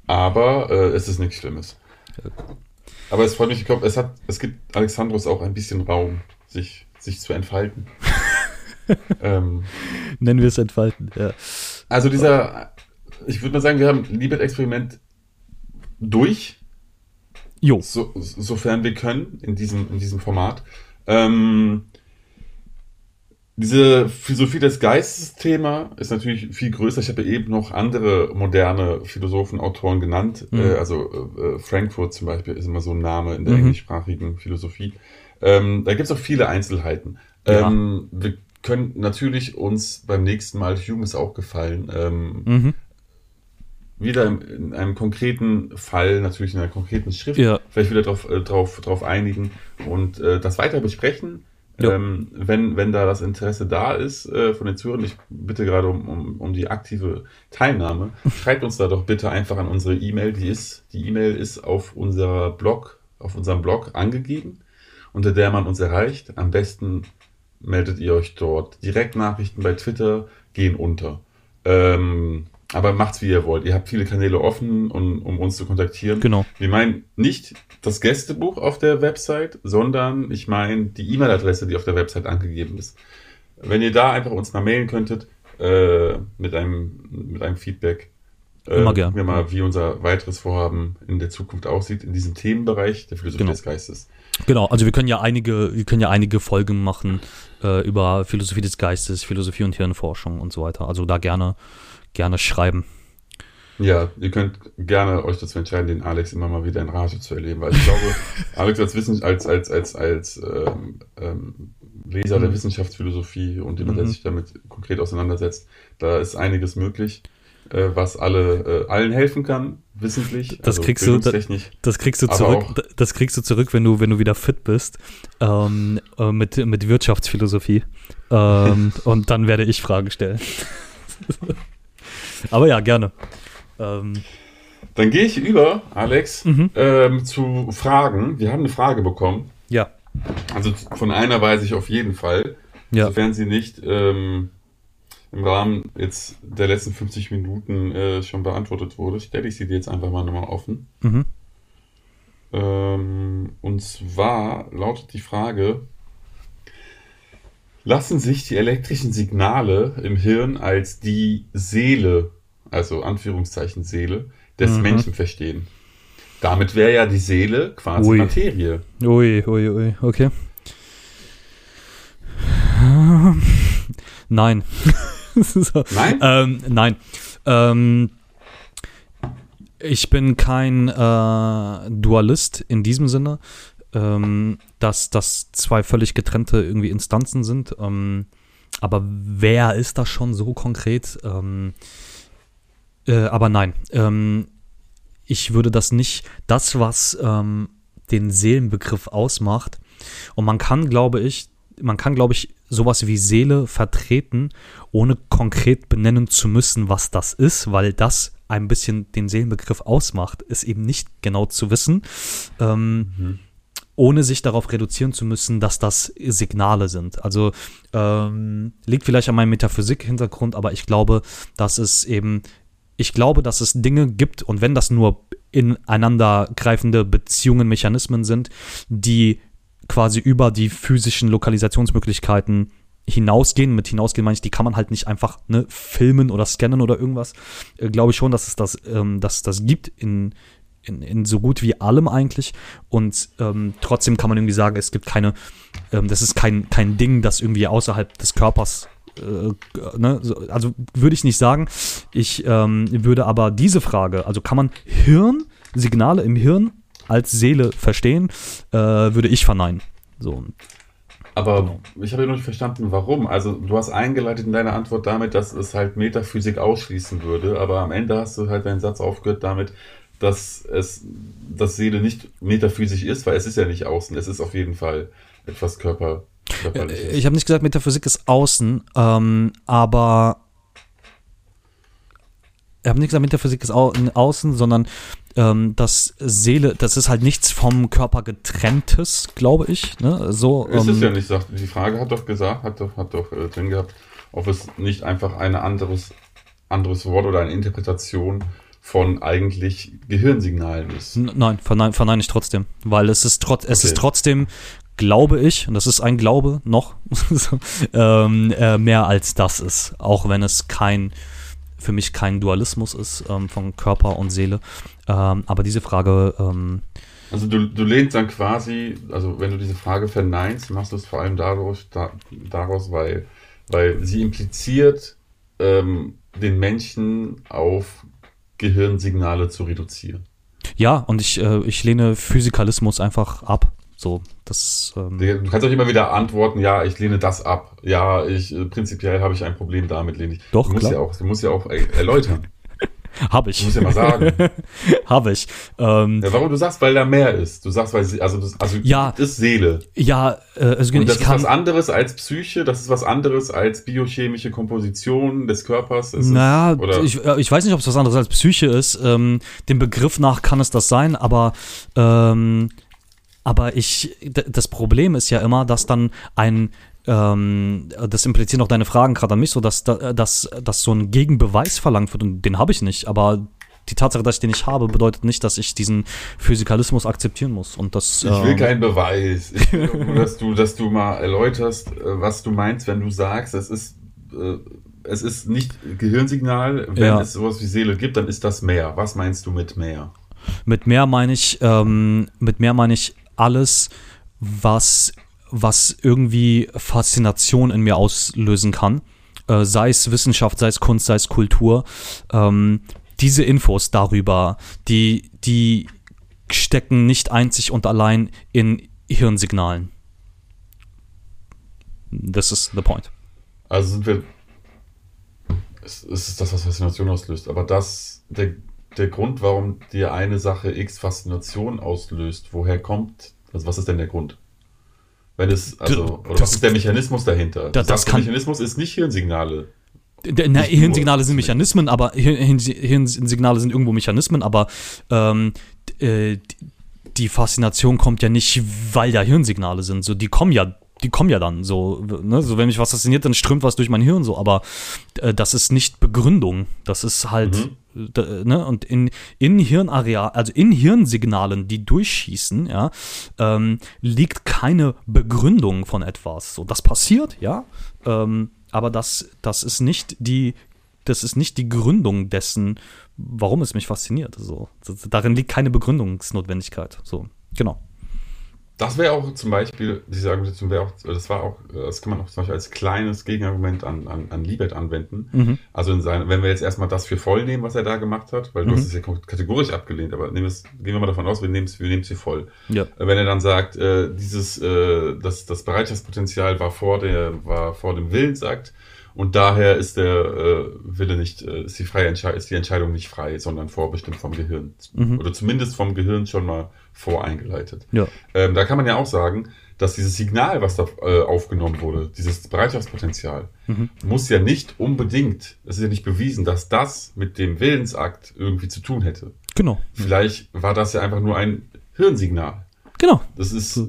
Aber äh, es ist nichts Schlimmes. Aber es freut mich, ich glaube, es, hat, es gibt Alexandros auch ein bisschen Raum, sich, sich zu entfalten. ähm, nennen wir es entfalten. Ja. also dieser, ich würde mal sagen, wir haben Libet-Experiment durch, Jo. so, sofern wir können, in diesem, in diesem Format. Ähm, diese Philosophie des Geistes-Thema ist natürlich viel größer. Ich habe ja eben noch andere moderne Philosophen, Autoren genannt. Mhm. Äh, also äh, Frankfurt zum Beispiel ist immer so ein Name in der Mhm. englischsprachigen Philosophie. Ähm, da gibt es auch viele Einzelheiten. Ja. Ähm, wir können natürlich uns beim nächsten Mal, Hume ist auch gefallen, ähm, Mhm. wieder in, in einem konkreten Fall, natürlich in einer konkreten Schrift, Ja. vielleicht wieder drauf, äh, drauf, drauf einigen und äh, das weiter besprechen. Ja. Ähm, wenn, wenn da das Interesse da ist äh, von den Zuhörern, ich bitte gerade um, um, um die aktive Teilnahme, schreibt uns da doch bitte einfach an unsere E-Mail. Die ist, die E-Mail ist auf unserer Blog, auf unserem Blog angegeben, unter der man uns erreicht. Am besten meldet ihr euch dort. Direktnachrichten bei Twitter gehen unter. Ähm, aber macht's wie ihr wollt. Ihr habt viele Kanäle offen, um, um uns zu kontaktieren. Genau. Wir meinen nicht das Gästebuch auf der Website, sondern ich meine die E-Mail-Adresse, die auf der Website angegeben ist. Wenn ihr da einfach uns mal mailen könntet äh, mit, einem, mit einem Feedback, Äh, Immer gern. gucken wir mal, wie unser weiteres Vorhaben in der Zukunft aussieht, in diesem Themenbereich der Philosophie Genau. des Geistes. Genau, also wir können ja einige, wir können ja einige Folgen machen äh, über Philosophie des Geistes, Philosophie und Hirnforschung und so weiter. Also da gerne, gerne schreiben. Ja, ihr könnt gerne euch dazu entscheiden, den Alex immer mal wieder in Rage zu erleben, weil ich glaube, Alex als Wissen, als, als, als, als ähm, ähm, Leser der Mhm. Wissenschaftsphilosophie und jemand, der Mhm. sich damit konkret auseinandersetzt, da ist einiges möglich, äh, was alle, äh, allen helfen kann, wissentlich, Das kriegst du-. Das kriegst du zurück, das kriegst du zurück, wenn du, wenn du wieder fit bist, ähm, äh, mit, mit Wirtschaftsphilosophie. Ähm, und dann werde ich Fragen stellen. Aber ja, gerne. Ähm, Dann gehe ich über, Alex, Mhm. ähm, zu Fragen. Wir haben eine Frage bekommen. ja, Also von einer weiß ich auf jeden Fall. ja. Sofern sie nicht ähm, im Rahmen jetzt der letzten 50 Minuten äh, schon beantwortet wurde, stelle ich sie dir jetzt einfach mal nochmal offen. Mhm. Ähm, und zwar lautet die Frage, lassen sich die elektrischen Signale im Hirn als die Seele, also Anführungszeichen Seele, des Mhm. Menschen verstehen? Damit wäre ja die Seele quasi Ui. Materie. Ui, ui, ui, okay. Nein. so. Nein? Ähm, nein. Ähm, ich bin kein äh, Dualist in diesem Sinne, ähm, dass das zwei völlig getrennte irgendwie Instanzen sind. Ähm, aber wer ist das schon so konkret? Ähm, äh, aber nein. Ähm, ich würde das nicht, das, was den Seelenbegriff ausmacht, und man kann, glaube ich, man kann, glaube ich, sowas wie Seele vertreten, ohne konkret benennen zu müssen, was das ist, weil das ein bisschen den Seelenbegriff ausmacht, ist eben nicht genau zu wissen, ähm, ohne sich darauf reduzieren zu müssen, dass das Signale sind. Also ähm, liegt vielleicht an meinem Metaphysik-Hintergrund, aber ich glaube, dass es eben, ich glaube, dass es Dinge gibt und wenn das nur ineinander greifende Beziehungen, Mechanismen sind, die quasi über die physischen Lokalisationsmöglichkeiten hinausgehen. Mit hinausgehen meine ich, die kann man halt nicht einfach ne, filmen oder scannen oder irgendwas. Äh, Glaube ich schon, dass es das, ähm, dass das gibt in, in, in so gut wie allem eigentlich. Und ähm, trotzdem kann man irgendwie sagen, es gibt keine, ähm, das ist kein, kein Ding, das irgendwie außerhalb des Körpers äh, ne, so, also würde ich nicht sagen. Ich ähm, würde aber diese Frage, also kann man Hirn, Signale im Hirn als Seele verstehen, äh, würde ich verneinen. So. Aber Genau. ich habe ja noch nicht verstanden, warum. Also du hast eingeleitet in deiner Antwort damit, dass es halt Metaphysik ausschließen würde, aber am Ende hast du halt deinen Satz aufgehört damit, dass es dass Seele nicht metaphysisch ist, weil es ist ja nicht außen, es ist auf jeden Fall etwas Körper, körperliches. Ich habe nicht gesagt, Metaphysik ist außen, ähm, aber ich habe nicht gesagt, Metaphysik ist au außen, sondern ähm, das Seele, das ist halt nichts vom Körper getrenntes, glaube ich. Ne? So, es ähm, ist ja nicht, sagt, die Frage hat doch gesagt, hat doch, hat doch äh, drin gehabt, ob es nicht einfach ein anderes, anderes Wort oder eine Interpretation von eigentlich Gehirnsignalen ist. N- Nein, verneine, verneine ich trotzdem, weil es ist, trot es Okay. ist trotzdem, glaube ich, und das ist ein Glaube noch, ähm, äh, mehr als das ist, auch wenn es kein, für mich kein Dualismus ist ähm, von Körper und Seele. Ähm, aber diese Frage, ähm, Also du, du lehnst dann quasi, also wenn du diese Frage verneinst, machst du es vor allem dadurch, da, daraus, weil, weil sie impliziert, ähm, den Menschen auf Gehirnsignale zu reduzieren. ja, und ich, äh, ich lehne Physikalismus einfach ab. So, das, ähm, Du kannst auch immer wieder antworten, ja, ich lehne das ab. Ja, ich äh, prinzipiell habe ich ein Problem damit, lehne ich. Doch, du musst klar. ja auch, du musst ja auch äh, erläutern. habe Du ich. musst ja mal sagen. habe ich. Ähm, ja, warum du sagst, weil da mehr ist. Du sagst, weil sie, also das, also Ja. das ist Seele. ja, äh, also Und das ist was anderes als Psyche, das ist was anderes als biochemische Komposition des Körpers. Es Na, ist, oder, ich, äh, ich weiß nicht, ob es was anderes als Psyche ist. Ähm, dem Begriff nach kann es das sein, aber, ähm, aber ich, das Problem ist ja immer, dass dann ein, ähm, das implizieren auch deine Fragen gerade an mich, so dass, da- dass, dass so ein Gegenbeweis verlangt wird und den habe ich nicht, aber die Tatsache, dass ich den nicht habe, bedeutet nicht, dass ich diesen Physikalismus akzeptieren muss. Und das, ich will ähm, keinen Beweis. Ich will nur, dass du, dass du mal erläuterst, äh, was du meinst, wenn du sagst, es ist, äh, es ist nicht Gehirnsignal. Wenn Ja. es sowas wie Seele gibt, dann ist das mehr. Was meinst du mit mehr? Mit mehr meine ich, ähm, mit mehr meine ich alles, was, was irgendwie Faszination in mir auslösen kann. Äh, sei es Wissenschaft, sei es Kunst, sei es Kultur. Ähm, diese Infos darüber, die, die stecken nicht einzig und allein in Hirnsignalen. This is the point. Also sind wir. Es, ist das, was Faszination auslöst. Aber das, der, der Grund, warum dir eine Sache X Faszination auslöst, woher kommt, also was ist denn der Grund? Wenn es, also, oder das- was ist der Mechanismus dahinter? Da- das sagst, der kann- Mechanismus ist nicht Hirnsignale. D- Na, Hirnsignale sind. Mechanismen, aber Hir- Hirn- Hirnsignale sind irgendwo Mechanismen, aber ähm, äh, die Faszination kommt ja nicht, weil da Hirnsignale sind. So, die kommen ja, die kommen ja dann so, ne? So, wenn mich was fasziniert, dann strömt was durch mein Hirn so, aber äh, das ist nicht Begründung. Das ist halt, Mhm. d- ne? Und in, in Hirnareal, also in Hirnsignalen, die durchschießen, ja, ähm, liegt keine Begründung von etwas. So, das passiert, ja. Ähm, aber das, das ist nicht die, das ist nicht die Gründung dessen, warum es mich fasziniert. So, darin liegt keine Begründungsnotwendigkeit. So, genau. Das wäre auch zum Beispiel, diese Argumentation wäre auch, das war auch, das kann man auch zum Beispiel als kleines Gegenargument an, an, an Libet anwenden. Mhm. Also in sein, wenn wir jetzt erstmal das für voll nehmen, was er da gemacht hat, weil du Mhm. hast es ja kategorisch abgelehnt, aber nehmen wir es, gehen wir mal davon aus, wir nehmen es, wir nehmen es für voll. Ja. Äh, Wenn er dann sagt, äh, dieses, äh, das, das Bereitschaftspotenzial war vor der, war vor dem Willensakt und daher ist der äh, Wille nicht, äh, ist die freie Entschei ist die Entscheidung nicht frei, sondern vorbestimmt vom Gehirn. Mhm. Oder zumindest vom Gehirn schon mal voreingeleitet. Ja. Ähm, da kann man ja auch sagen, dass dieses Signal, was da äh, aufgenommen wurde, dieses Bereitschaftspotenzial, Mhm. muss ja nicht unbedingt, es ist ja nicht bewiesen, dass das mit dem Willensakt irgendwie zu tun hätte. Genau. Vielleicht war das ja einfach nur ein Hirnsignal. Genau. Das ist,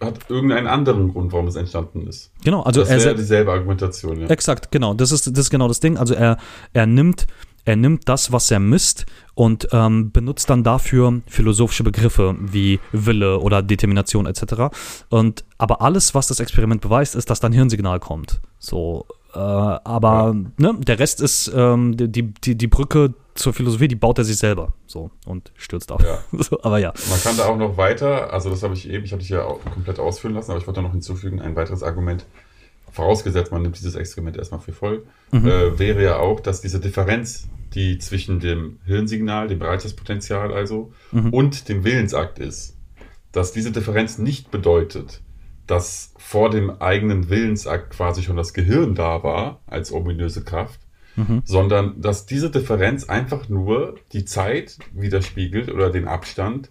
hat irgendeinen anderen Grund, warum es entstanden ist. Genau. Also das er wäre se- dieselbe Argumentation, ja. Exakt, genau. Das ist, das ist genau das Ding. Also er, er nimmt, er nimmt das, was er misst und ähm, benutzt dann dafür philosophische Begriffe wie Wille oder Determination etc. Und aber alles, was das Experiment beweist, ist, dass dann Hirnsignal kommt. So, äh, aber ne, der Rest ist ähm, die, die, die, Brücke zur Philosophie, die baut er sich selber so und stürzt auf. Ja. so, aber ja. Man kann da auch noch weiter, also das habe ich eben, ich habe dich ja auch komplett ausführen lassen, aber ich wollte noch hinzufügen, ein weiteres Argument, vorausgesetzt, man nimmt dieses Experiment erstmal für voll, äh, wäre ja auch, dass diese Differenz, die zwischen dem Hirnsignal, dem Bereitschaftspotenzial also, und dem Willensakt ist, dass diese Differenz nicht bedeutet, dass vor dem eigenen Willensakt quasi schon das Gehirn da war, als ominöse Kraft, sondern dass diese Differenz einfach nur die Zeit widerspiegelt oder den Abstand,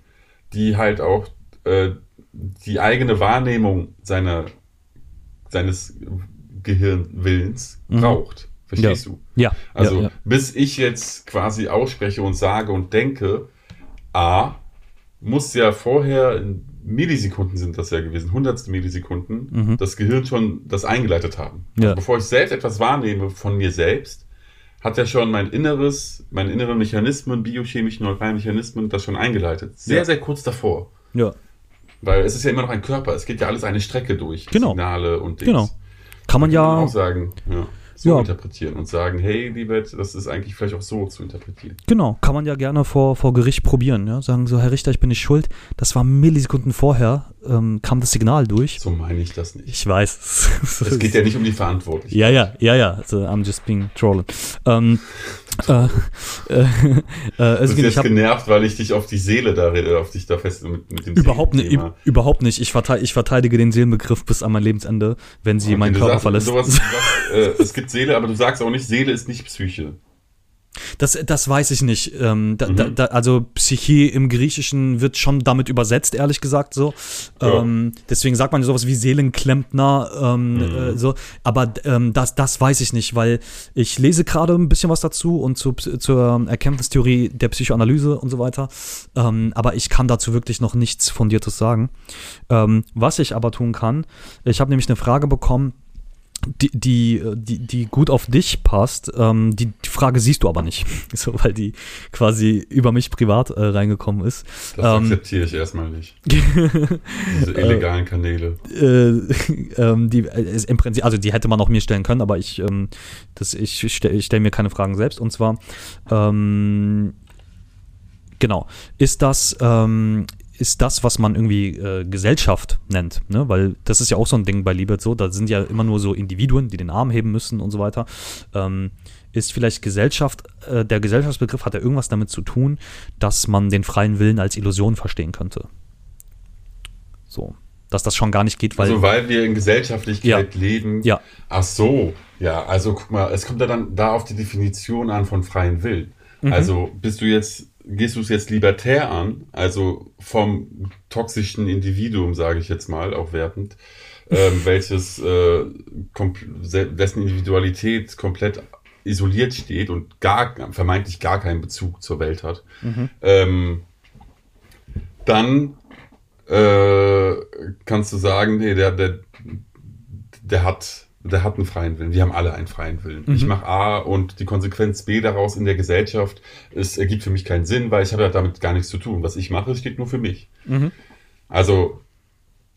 die halt auch äh, die eigene Wahrnehmung seiner, seines Gehirnwillens braucht. Verstehst du? Ja. Also ja, ja. bis ich jetzt quasi ausspreche und sage und denke, A, muss ja vorher in Millisekunden sind das ja gewesen, hundertste Millisekunden, das Gehirn schon das eingeleitet haben. Mhm. Ja. Also bevor ich selbst etwas wahrnehme von mir selbst, hat ja schon mein Inneres, meine inneren Mechanismen, biochemische, neurale Mechanismen, das schon eingeleitet. Sehr, Ja. sehr kurz davor. ja. Weil es ist ja immer noch ein Körper, es geht ja alles eine Strecke durch. Genau. Signale und Dings. Genau. Kann man Kann ja, auch sagen, ja, so Ja. interpretieren und sagen, hey, Libet, das ist eigentlich vielleicht auch so zu interpretieren. Genau, kann man ja gerne vor, vor Gericht probieren. Ja? Sagen so, Herr Richter, ich bin nicht schuld. Das war Millisekunden vorher, ähm, kam das Signal durch. So meine ich das nicht. Ich weiß. Es geht ja nicht um die Verantwortlichkeit. ja, ja, ja, ja. Also, I'm just being trolling. Ähm, äh, äh, äh, Du bist ich jetzt genervt, weil ich dich auf die Seele da, äh, auf dich da fest mit, mit dem überhaupt nicht, überhaupt nicht. Ich, verte ich verteidige den Seelenbegriff bis an mein Lebensende, wenn sie Okay, meinen Körper sagst, verlässt. Sowas, sagst, äh, es gibt Seele, aber du sagst auch nicht, Seele ist nicht Psyche. Das, das weiß ich nicht. Ähm, da, Mhm. da, da, also Psyche im Griechischen wird schon damit übersetzt, ehrlich gesagt so. Ja. Ähm, deswegen sagt man ja sowas wie Seelenklempner. Ähm, Mhm. äh, so. Aber ähm, das, das weiß ich nicht, weil ich lese gerade ein bisschen was dazu und zu, zur Erkenntnistheorie der Psychoanalyse und so weiter. Ähm, aber ich kann dazu wirklich noch nichts Fundiertes sagen. Ähm, was ich aber tun kann, ich habe nämlich eine Frage bekommen, die, die, die, die gut auf dich passt. Ähm, die, die Frage siehst du aber nicht, so, weil die quasi über mich privat äh, reingekommen ist. Das Ähm, akzeptiere ich erstmal nicht. Diese illegalen Kanäle. äh, ähm, die äh, im Prinzip, also die hätte man auch mir stellen können, aber ich, ähm, das, ich stelle ich stell mir keine Fragen selbst. Und zwar, ähm, genau, ist das, ähm, ist das, was man irgendwie äh, Gesellschaft nennt, ne? Weil das ist ja auch so ein Ding bei Libet so, da sind ja immer nur so Individuen, die den Arm heben müssen und so weiter. Ähm, ist vielleicht Gesellschaft, äh, der Gesellschaftsbegriff hat ja irgendwas damit zu tun, dass man den freien Willen als Illusion verstehen könnte. So. Dass das schon gar nicht geht, weil. also weil wir in Gesellschaftlichkeit Ja. leben. Ja. Ach so, ja, also guck mal, es kommt ja dann da auf die Definition an von freien Willen. Mhm. Also bist du jetzt, gehst du es jetzt libertär an, also vom toxischen Individuum, sage ich jetzt mal, auch wertend, ähm, welches äh, dessen Individualität komplett isoliert steht und gar vermeintlich gar keinen Bezug zur Welt hat, ähm, dann äh, kannst du sagen, nee, der, der, der hat, der hat einen freien Willen. Wir haben alle einen freien Willen. Ich mache A und die Konsequenz B daraus in der Gesellschaft, es ergibt für mich keinen Sinn, weil ich habe ja damit gar nichts zu tun. Was ich mache, steht nur für mich. Also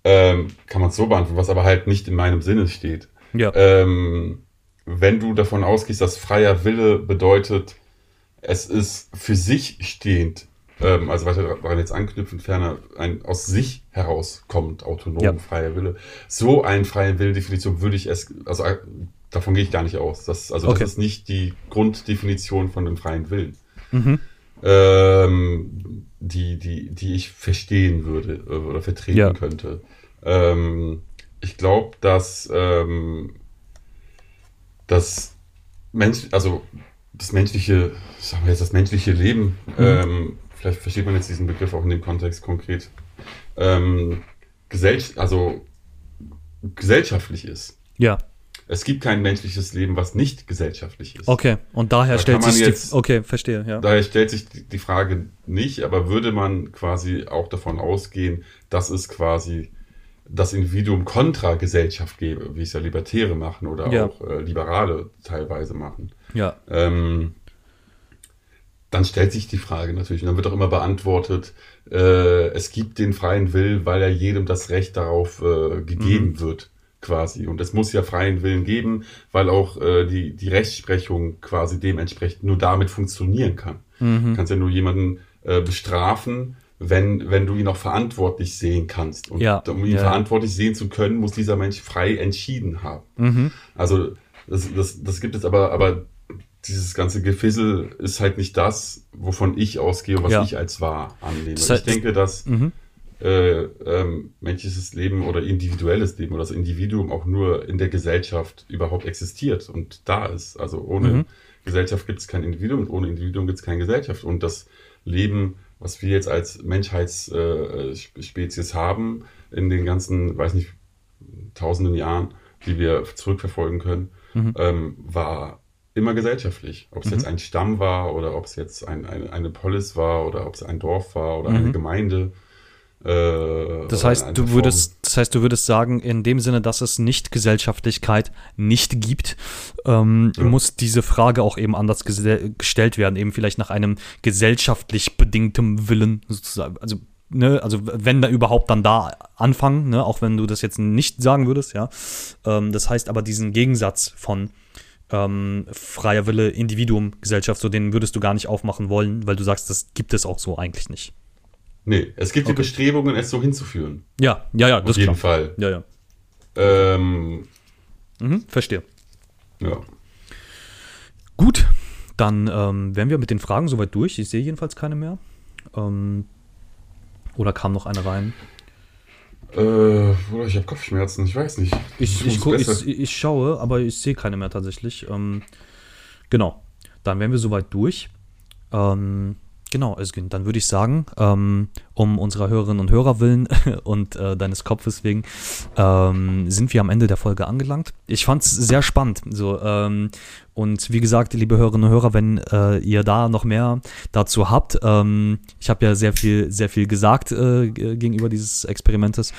ähm, kann man es so beantworten, was aber halt nicht in meinem Sinne steht. ja. Ähm, wenn du davon ausgehst, dass freier Wille bedeutet, es ist für sich stehend, ähm, also weiter daran jetzt anknüpfend, ferner ein aus sich herauskommt, autonom, Ja. freier Wille. So ein freie Wille-Definition würde ich es, also äh, davon gehe ich gar nicht aus. Das, also Okay. das ist nicht die Grunddefinition von dem freien Willen. Mhm. Ähm, die, die, die ich verstehen würde äh, oder vertreten Ja. könnte. Ähm, ich glaube, dass ähm, das Mensch, also das menschliche, sagen wir jetzt das menschliche Leben, ähm, vielleicht versteht man jetzt diesen Begriff auch in dem Kontext konkret, ähm, gesell also gesellschaftlich ist. Ja. Es gibt kein menschliches Leben, was nicht gesellschaftlich ist. Okay. Und daher Da stellt sich die. jetzt- Okay, verstehe, ja. Daher stellt sich die die Frage nicht, aber würde man quasi auch davon ausgehen, dass es quasi das Individuum kontra Gesellschaft gäbe, wie es ja Libertäre machen oder Ja. auch äh, Liberale teilweise machen, Ja. ähm, dann stellt sich die Frage natürlich, und dann wird auch immer beantwortet, äh, es gibt den freien Willen, weil ja jedem das Recht darauf äh, gegeben Mhm. wird, quasi. Und es muss ja freien Willen geben, weil auch äh, die, die Rechtsprechung quasi dementsprechend nur damit funktionieren kann. Mhm. Du kannst ja nur jemanden äh, bestrafen, wenn, wenn du ihn auch verantwortlich sehen kannst. Und Ja, um ihn ja. verantwortlich sehen zu können, muss dieser Mensch frei entschieden haben. Mhm. Also das, das, das gibt es aber, aber dieses ganze Gefissel ist halt nicht das, wovon ich ausgehe und was Ja. ich als wahr annehme. Das heißt- ich denke, dass Mhm. äh, ähm, menschliches Leben oder individuelles Leben oder das Individuum auch nur in der Gesellschaft überhaupt existiert und da ist. Also ohne Mhm. Gesellschaft gibt es kein Individuum und ohne Individuum gibt es keine Gesellschaft. Und das Leben, was wir jetzt als Menschheitsspezies äh, haben, in den ganzen, weiß nicht, tausenden Jahren, die wir zurückverfolgen können, Mhm. ähm, war immer gesellschaftlich. Ob es jetzt ein Stamm war oder ob es jetzt ein, eine, eine Polis war oder ob es ein Dorf war oder eine Gemeinde. Äh, Das heißt, du Form. würdest, das heißt, du würdest sagen, in dem Sinne, dass es nicht Gesellschaftlichkeit nicht gibt, ähm, Ja. muss diese Frage auch eben anders gestellt werden, eben vielleicht nach einem gesellschaftlich bedingtem Willen sozusagen. Also, ne, also wenn da überhaupt dann da anfangen, ne, auch wenn du das jetzt nicht sagen würdest, ja. Ähm, das heißt aber diesen Gegensatz von ähm, freier Wille, Individuum, Gesellschaft, so den würdest du gar nicht aufmachen wollen, weil du sagst, das gibt es auch so eigentlich nicht. Nee, es gibt die Bestrebungen, es so hinzuführen. Ja, ja, ja, das Auf jeden klar. Fall. Ja, ja. Ähm, Mhm, verstehe. ja. Gut, dann ähm, wären wir mit den Fragen soweit durch. Ich sehe jedenfalls keine mehr. Ähm, oder kam noch eine rein? Äh, oder ich habe Kopfschmerzen, ich weiß nicht. Ich, ich, guck, ich, besser. ich schaue, aber ich sehe keine mehr tatsächlich. Ähm, genau, dann wären wir soweit durch. Ähm, Genau, Özgün, dann würde ich sagen, ähm, um unserer Hörerinnen und Hörer willen und äh, deines Kopfes wegen, ähm, sind wir am Ende der Folge angelangt. Ich fand es sehr spannend. So, ähm, und wie gesagt, liebe Hörerinnen und Hörer, wenn äh, ihr da noch mehr dazu habt, ähm, ich habe ja sehr viel, sehr viel gesagt äh, gegenüber dieses Experimentes.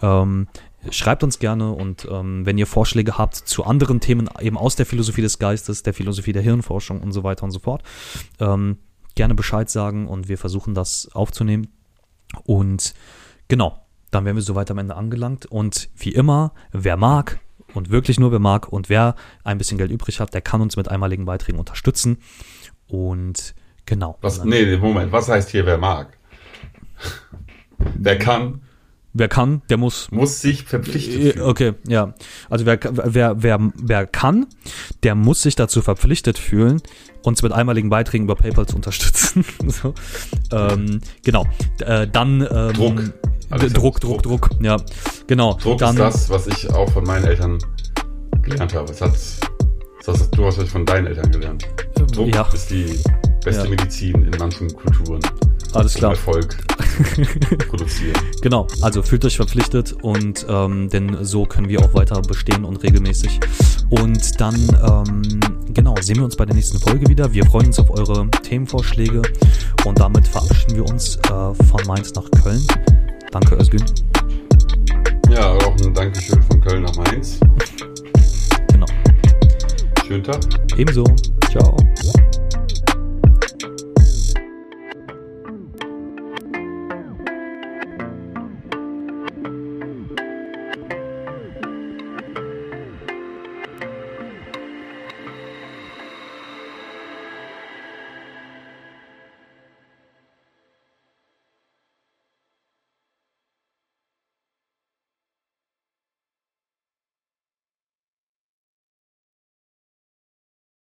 Ähm, schreibt uns gerne und ähm, wenn ihr Vorschläge habt zu anderen Themen, eben aus der Philosophie des Geistes, der Philosophie der Hirnforschung und so weiter und so fort, gerne Bescheid sagen und wir versuchen das aufzunehmen. Und genau, dann wären wir soweit am Ende angelangt. Und wie immer, wer mag und wirklich nur wer mag und wer ein bisschen Geld übrig hat, der kann uns mit einmaligen Beiträgen unterstützen. Und genau. Was, nee, Moment, was heißt hier, wer mag? wer kann? Wer kann, der muss. Muss sich verpflichtet äh, fühlen. Okay, ja. Also wer, wer, wer, wer kann, der muss sich dazu verpflichtet fühlen, uns mit einmaligen Beiträgen über PayPal zu unterstützen. so. ähm, genau. Äh, dann ähm, Druck. Druck, Druck, Druck, ja. Genau. Druck dann, ist das, was ich auch von meinen Eltern gelernt habe. Es hat, das, du hast es von deinen Eltern gelernt. Druck ja. ist die beste Ja. Medizin in manchen Kulturen. Alles klar. Erfolg produzieren. Genau, also fühlt euch verpflichtet und ähm, denn so können wir auch weiter bestehen und regelmäßig. Und dann, ähm, genau, sehen wir uns bei der nächsten Folge wieder. Wir freuen uns auf eure Themenvorschläge und damit verabschieden wir uns äh, von Mainz nach Köln. Danke, Özgün. Ja, auch ein Dankeschön von Köln nach Mainz. Genau. Schönen Tag. Ebenso. Ciao.